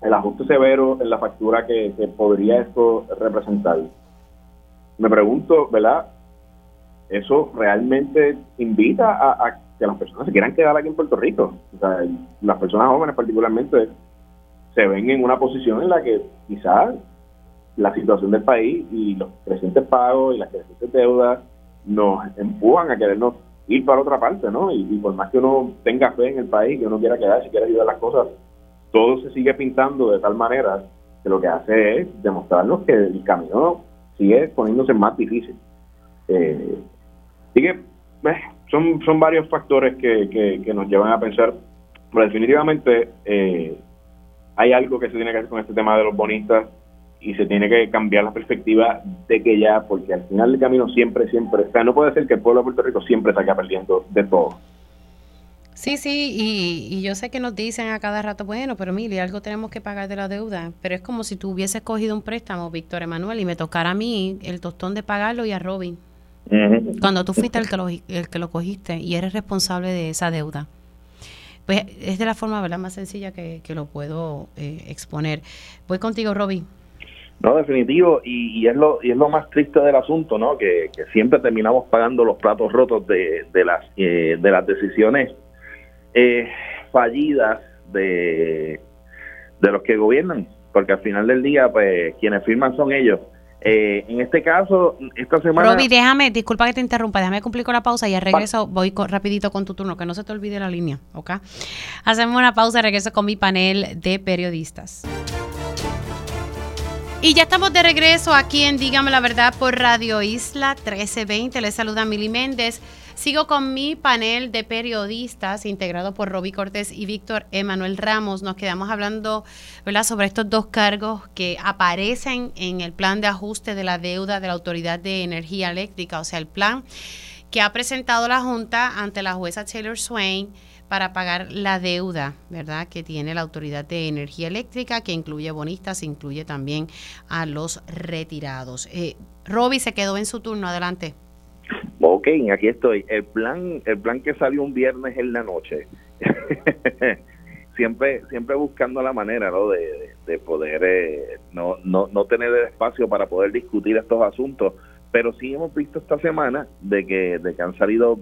el ajuste severo en la factura que, podría esto representar, me pregunto, ¿verdad? ¿Eso realmente invita a que las personas se quieran quedar aquí en Puerto Rico. O sea, las personas jóvenes particularmente se ven en una posición en la que quizás la situación del país y los crecientes pagos y las crecientes deudas nos empujan a querernos ir para otra parte, ¿no? Y, por más que uno tenga fe en el país, que uno quiera quedar, si quiere ayudar las cosas, todo se sigue pintando de tal manera que lo que hace es demostrarnos que el camino sigue poniéndose más difícil. Eh, así que, eh, son, son varios factores que, que, nos llevan a pensar, pero definitivamente eh, hay algo que se tiene que hacer con este tema de los bonistas y se tiene que cambiar la perspectiva de que ya, porque al final del camino siempre, siempre, o no puede ser que el pueblo de Puerto Rico siempre salga perdiendo de todo. Sí, sí, y, y, yo sé que nos dicen a cada rato, bueno, pero mire, algo tenemos que pagar de la deuda, pero es como si tú hubieses cogido un préstamo, Víctor Emanuel, y me tocara a mí el tostón de pagarlo y a Robin. Cuando tú fuiste el que, lo, el que lo cogiste y eres responsable de esa deuda. Pues es de la forma ¿verdad? más sencilla que, lo puedo eh, exponer. Voy contigo, Roby. No, definitivo, y, es lo y es lo más triste del asunto, ¿no? Que, siempre terminamos pagando los platos rotos de, de las eh, de las decisiones eh, fallidas de, de los que gobiernan, porque al final del día, pues quienes firman son ellos eh, en este caso, esta semana... Roby, déjame, disculpa que te interrumpa, déjame cumplir con la pausa y al regreso voy rapidito con tu turno, que no se te olvide la línea, ¿ok? Hacemos una pausa y regreso con mi panel de periodistas. Y ya estamos de regreso aquí en Dígame la Verdad por Radio Isla 1320. Les saluda Mili Méndez. Sigo con mi panel de periodistas integrado por Roby Cortés y Víctor Emanuel Ramos. Nos quedamos hablando ¿verdad? sobre estos dos cargos que aparecen en el plan de ajuste de la deuda de la Autoridad de Energía Eléctrica, o sea, el plan que ha presentado la Junta ante la jueza Taylor Swain para pagar la deuda, ¿verdad?, que tiene la Autoridad de Energía Eléctrica, que incluye bonistas, incluye también a los retirados. Eh, Roby se quedó en su turno, adelante. Ok, aquí estoy. El plan, el plan que salió un viernes en la noche. siempre, siempre buscando la manera, ¿no? De, poder eh, no, no, no tener el espacio para poder discutir estos asuntos pero sí hemos visto esta semana de que, de que han salido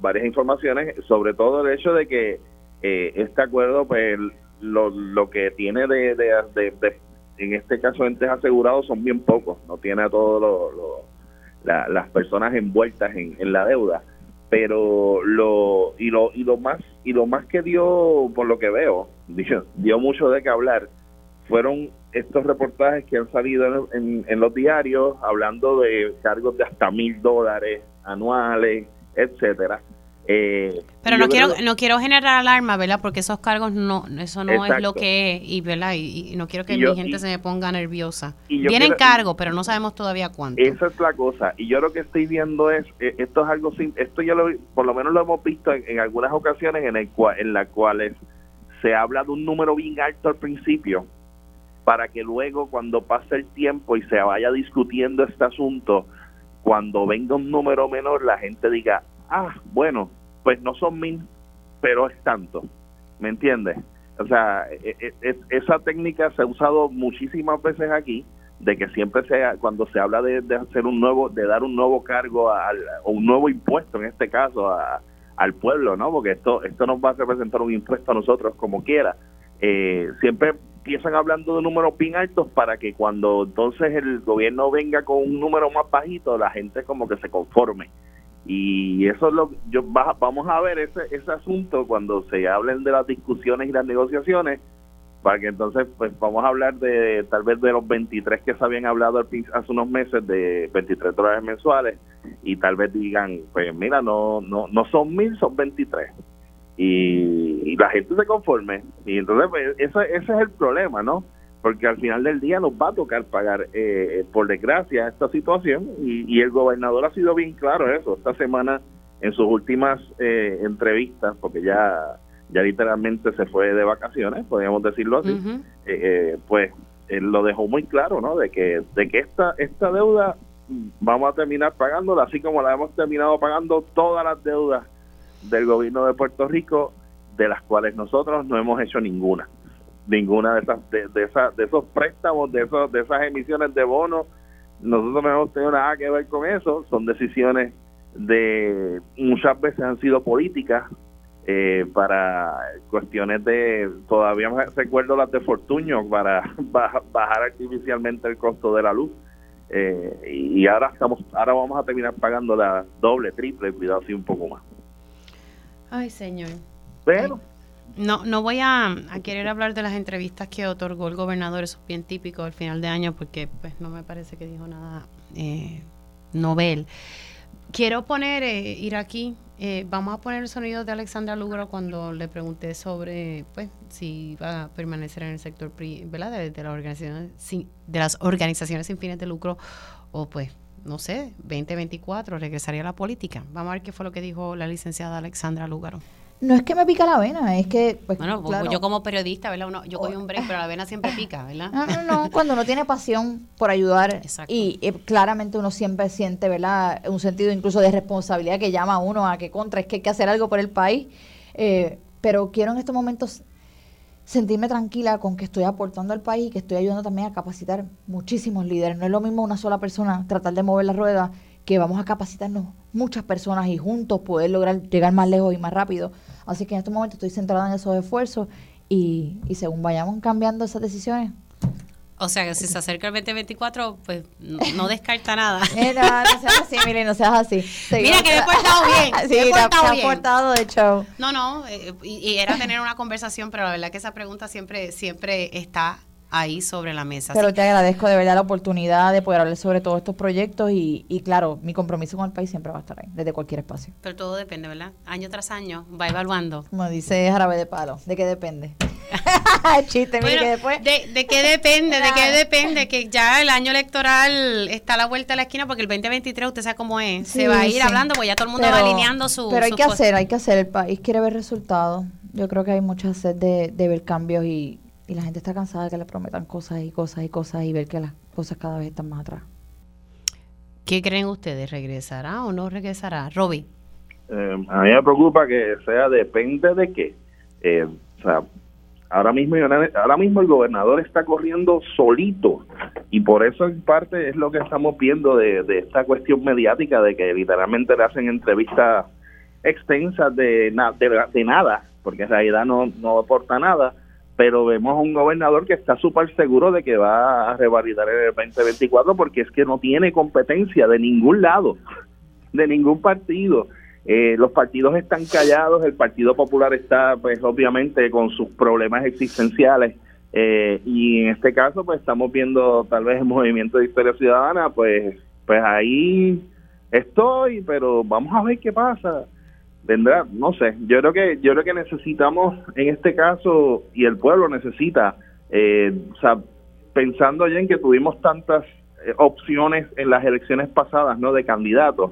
varias informaciones, sobre todo el hecho de que eh, este acuerdo, pues lo, lo que tiene de, de, en este caso entes asegurados son bien pocos, no tiene a todos lo, las personas envueltas en, en la deuda, pero lo y lo y lo más y lo más que dio por lo que veo dio, mucho de qué hablar fueron estos reportajes que han salido en, los diarios hablando de cargos de hasta mil dólares anuales, etcétera, Eh, Pero no quiero, creo- no quiero generar alarma, ¿verdad? Porque esos cargos no, eso no es lo que es, y, ¿verdad? Y, y no quiero que Y yo- mi gente se me ponga nerviosa. Vienen cargos, pero no sabemos todavía cuánto. Esa es la cosa. Y yo lo que estoy viendo es, eh, esto es algo, esto ya lo, por lo menos lo hemos visto en, en algunas ocasiones en, el cua- en las cuales se habla de un número bien alto al principio, para que luego cuando pase el tiempo y se vaya discutiendo este asunto, cuando venga un número menor, la gente diga, ah, bueno, pues no son mil, pero es tanto. ¿Me entiendes? O sea, e- e- es- esa técnica se ha usado muchísimas veces aquí, de que siempre sea cuando se habla de, de hacer un nuevo, de dar un nuevo cargo al, o un nuevo impuesto en este caso a- al pueblo, ¿no? Porque esto esto nos va a representar un impuesto a nosotros como quiera. Eh, siempre empiezan hablando de números bien altos para que cuando entonces el gobierno venga con un número más bajito, la gente como que se conforme. Y eso es lo que yo va- vamos a ver ese, ese asunto cuando se hablen de las discusiones y las negociaciones, para que entonces pues vamos a hablar de tal vez de los 23 que se habían hablado hace unos meses de 23 dólares mensuales y tal vez digan, pues mira, no no no son mil, son 23 y, y la gente se conforme y entonces pues, ese, ese es el problema, ¿no? Porque al final del día nos va a tocar pagar, eh, por desgracia, esta situación y, y el gobernador ha sido bien claro en eso. Esta semana, en sus últimas eh, entrevistas, porque ya, ya literalmente se fue de vacaciones, podríamos decirlo así, eh, eh, pues él lo dejó muy claro, ¿no? De que, de que esta, esta deuda vamos a terminar pagándola, así como la hemos terminado pagando todas las deudas del gobierno de Puerto Rico, de las cuales nosotros no hemos hecho ninguna. Ninguna de esas, de, de de esos préstamos, de esos, de esas emisiones de bonos, nosotros no hemos tenido nada que ver con eso. Son decisiones de muchas veces han sido políticas eh, para cuestiones de todavía recuerdo las de Fortuño para baja- bajar artificialmente el costo de la luz Eh, y ahora estamos ahora vamos a terminar pagando la doble triple cuidado sí un poco más Ay, señor. pero No, no voy a, a querer hablar de las entrevistas que otorgó el gobernador, eso es bien típico al final de año, porque pues no me parece que dijo nada eh, novel. Quiero poner, eh, ir aquí, eh, vamos a poner el sonido de Alexandra Lugaro cuando le pregunté sobre, pues, si va a permanecer en el sector, ¿verdad? De, de las organizaciones, sin- de las organizaciones sin fines de lucro, o pues, no sé, 2024, regresaría a la política. Vamos a ver qué fue lo que dijo la licenciada Alexandra Lugaro. No es que me pica la vena, es que, pues, Bueno, pues, claro. yo como periodista, ¿verdad? Uno- yo cogí un break, pero la vena siempre pica, ¿verdad? No, no, no, cuando uno tiene pasión por ayudar Exacto. y eh, claramente uno siempre siente, ¿verdad? Un sentido incluso de responsabilidad que llama a uno a que contra, es que hay que hacer algo por el país. Eh, pero quiero en estos momentos sentirme tranquila con que estoy aportando al país y que estoy ayudando también a capacitar muchísimos líderes. No es lo mismo una sola persona tratar de mover la rueda que vamos a capacitarnos muchas personas y juntos poder lograr llegar más lejos y más rápido. Así que en estos momentos estoy centrada en esos esfuerzos y, y según vayamos cambiando esas decisiones, O sea, que si se acerca el 2024, pues no, no descarta nada. Mira, no seas así, Mili, no seas así. Mira que me he portado bien, sí, me he portado bien. portado de show. No, no, eh, y, y era tener una conversación, pero la verdad que esa pregunta siempre, siempre está ahí sobre la mesa. Pero Así- te agradezco de verdad la oportunidad de poder hablar sobre todos estos proyectos y, y claro, mi compromiso con el país siempre va a estar ahí, desde cualquier espacio. pero todo depende, ¿verdad? Año tras año va evaluando. Como dice Jarabe de Palo, ¿de qué depende? Chiste, mire Bueno, que después... de, de qué depende? ¿De qué depende? Que ya el año electoral está a la vuelta de la esquina porque el 2023 usted sabe cómo es. Sí, Se va a ir sí. hablando porque ya todo el mundo va Pero- alineando su... Pero hay que cosas. hacer, hay que hacer. El país quiere ver resultados. Yo creo que hay mucha sed de, de ver cambios y, y la gente está cansada de que le prometan cosas y cosas y cosas y ver que las cosas cada vez están más atrás. ¿Qué creen ustedes? ¿Regresará o no regresará? Robbie. Eh, a mí me preocupa que sea depende de qué. Eh, o sea, ahora mismo, ahora mismo el gobernador está corriendo solito y por eso en parte es lo que estamos viendo de, de esta cuestión mediática de que literalmente le hacen entrevistas extensas de, na- de, de nada, porque en realidad no, no aporta nada, pero vemos a un gobernador que está súper seguro de que va a revalidar el 2024 porque es que no tiene competencia de ningún lado, de ningún partido. Eh, los partidos están callados, el Partido Popular está, pues obviamente, con sus problemas existenciales. eh, y en este caso, pues estamos viendo tal vez el movimiento de historia ciudadana, pues, pues ahí estoy, pero vamos a ver qué pasa. Vendrá, no sé, yo creo que yo creo que necesitamos en este caso y el pueblo necesita, eh, o sea, pensando ya en que tuvimos tantas eh, opciones en las elecciones pasadas, ¿no? De candidatos,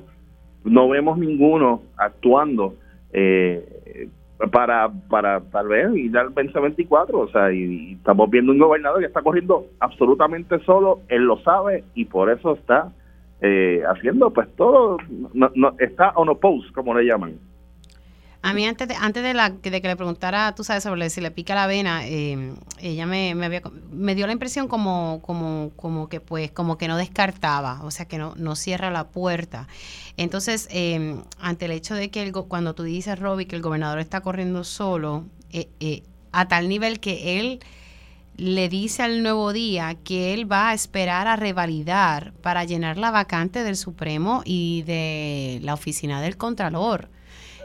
no vemos ninguno actuando eh, para, para tal vez ir al 2024, o sea, y, estamos viendo un gobernador que está corriendo absolutamente solo, él lo sabe y por eso está eh, haciendo pues todo, no, no, está on a post, como le llaman. A mí antes de, antes de, la, de que le preguntara, tú sabes, sobre si le pica la vena, eh, ella me, me, había, me dio la impresión como, como, como que pues, como que no descartaba, o sea que no, no cierra la puerta. Entonces, eh, ante el hecho de que el, cuando tú dices, Robbie, que el gobernador está corriendo solo, eh, eh, a tal nivel que él le dice al nuevo día que él va a esperar a revalidar para llenar la vacante del Supremo y de la oficina del Contralor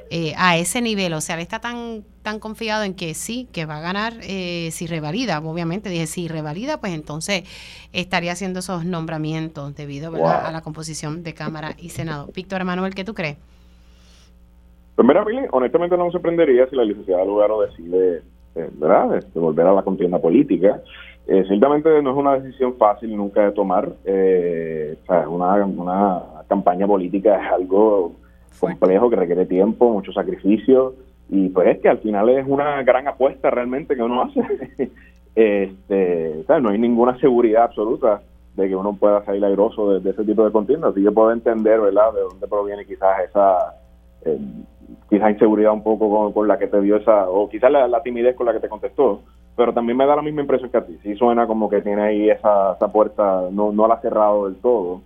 eh, a ese nivel. O sea, él está tan, tan confiado en que sí, que va a ganar eh, si revalida. Obviamente, dije, si revalida, pues entonces estaría haciendo esos nombramientos debido a la composición de Cámara y Senado. Víctor Emanuel, ¿qué tú crees? Pues mira, Billy, honestamente no me sorprendería si la licenciada Lugaro decide, eh, ¿verdad?, este, volver a la contienda política. Eh, ciertamente no es una decisión fácil nunca de tomar. Eh, o sea, una, una campaña política es algo complejo que requiere tiempo, mucho sacrificio y pues es que al final es una gran apuesta realmente que uno hace. este, no hay ninguna seguridad absoluta de que uno pueda salir airoso de, de ese tipo de contiendas. Así yo puedo entender, ¿verdad?, de dónde proviene quizás esa eh, quizás inseguridad un poco con, la que te dio esa, o quizás la, la, timidez con la que te contestó, pero también me da la misma impresión que a ti. Sí suena como que tiene ahí esa, esa puerta, no, no la ha cerrado del todo.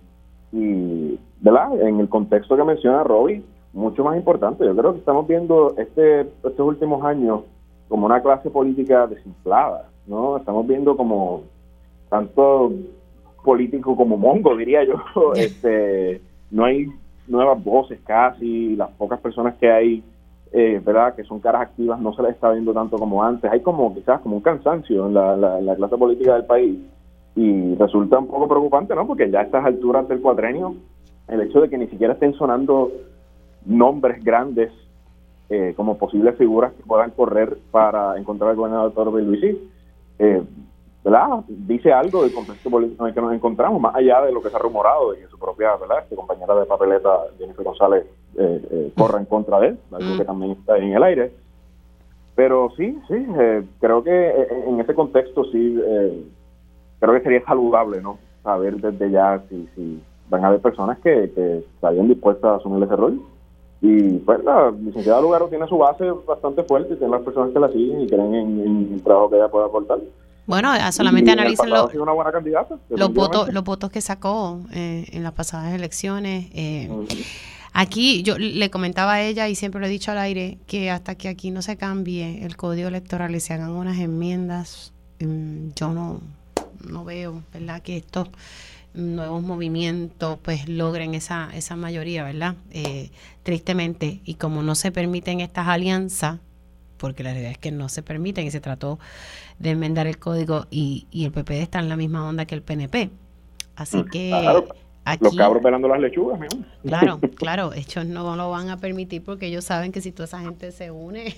Y, ¿verdad? En el contexto que menciona Robbie, mucho más importante. Yo creo que estamos viendo este, estos últimos años como una clase política desinflada, ¿no? Estamos viendo como tanto político como mongo, diría yo. este No hay nuevas voces casi, las pocas personas que hay, eh, ¿verdad? Que son caras activas, no se les está viendo tanto como antes. Hay como quizás como un cansancio en la, la, la clase política del país y resulta un poco preocupante, ¿no? Porque ya a estas alturas del cuatrenio, el hecho de que ni siquiera estén sonando nombres grandes eh, como posibles figuras que puedan correr para encontrar al gobernador Toro Luisi, eh, ¿verdad? Dice algo del contexto político en el que nos encontramos, más allá de lo que se ha rumorado de que su propia, ¿verdad? Este compañera de papeleta, Jennifer González, eh, eh, corra en contra de él, algo que también está en el aire. Pero sí, sí, eh, creo que eh, en ese contexto sí, creo que sería saludable, ¿no? Saber desde ya si, si van a haber personas que, que estarían dispuestas a asumir ese rol. Y pues la licenciada Lugaro tiene su base bastante fuerte, tiene las personas que la siguen y creen en, en el trabajo que ella pueda aportar. Bueno, solamente analicen los votos los votos que sacó eh, en las pasadas elecciones. Eh, uh -huh. Aquí yo le comentaba a ella y siempre lo he dicho al aire que hasta que aquí no se cambie el código electoral y se hagan unas enmiendas, um, yo no, no veo, ¿verdad? Que estos nuevos movimientos pues logren esa, esa mayoría, ¿verdad? Eh, tristemente, y como no se permiten estas alianzas, porque la realidad es que no se permiten y se trató de enmendar el código y, y el PPD está en la misma onda que el PNP. Así que claro, aquí, los cabros pelando las lechugas, ¿no? Claro, claro, ellos no lo van a permitir porque ellos saben que si toda esa gente se une,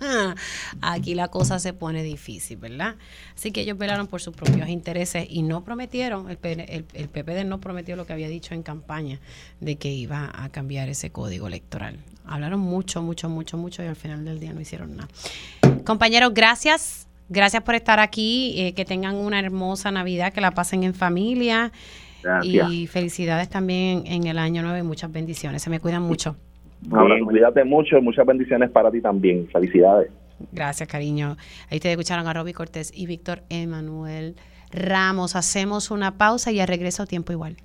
aquí la cosa se pone difícil, ¿verdad? Así que ellos velaron por sus propios intereses y no prometieron, el, el, el PPD no prometió lo que había dicho en campaña de que iba a cambiar ese código electoral. Hablaron mucho, mucho, mucho, mucho y al final del día no hicieron nada. Compañeros, gracias. Gracias por estar aquí. Eh, que tengan una hermosa Navidad, que la pasen en familia. Gracias. Y felicidades también en, el año nuevo y muchas bendiciones. Se me cuidan mucho. Bien, cuídate mucho. Muchas bendiciones para ti también. Felicidades. Gracias, cariño. Ahí te escucharon a Roby Cortés y Víctor Emanuel Ramos. Hacemos una pausa y a regreso tiempo igual.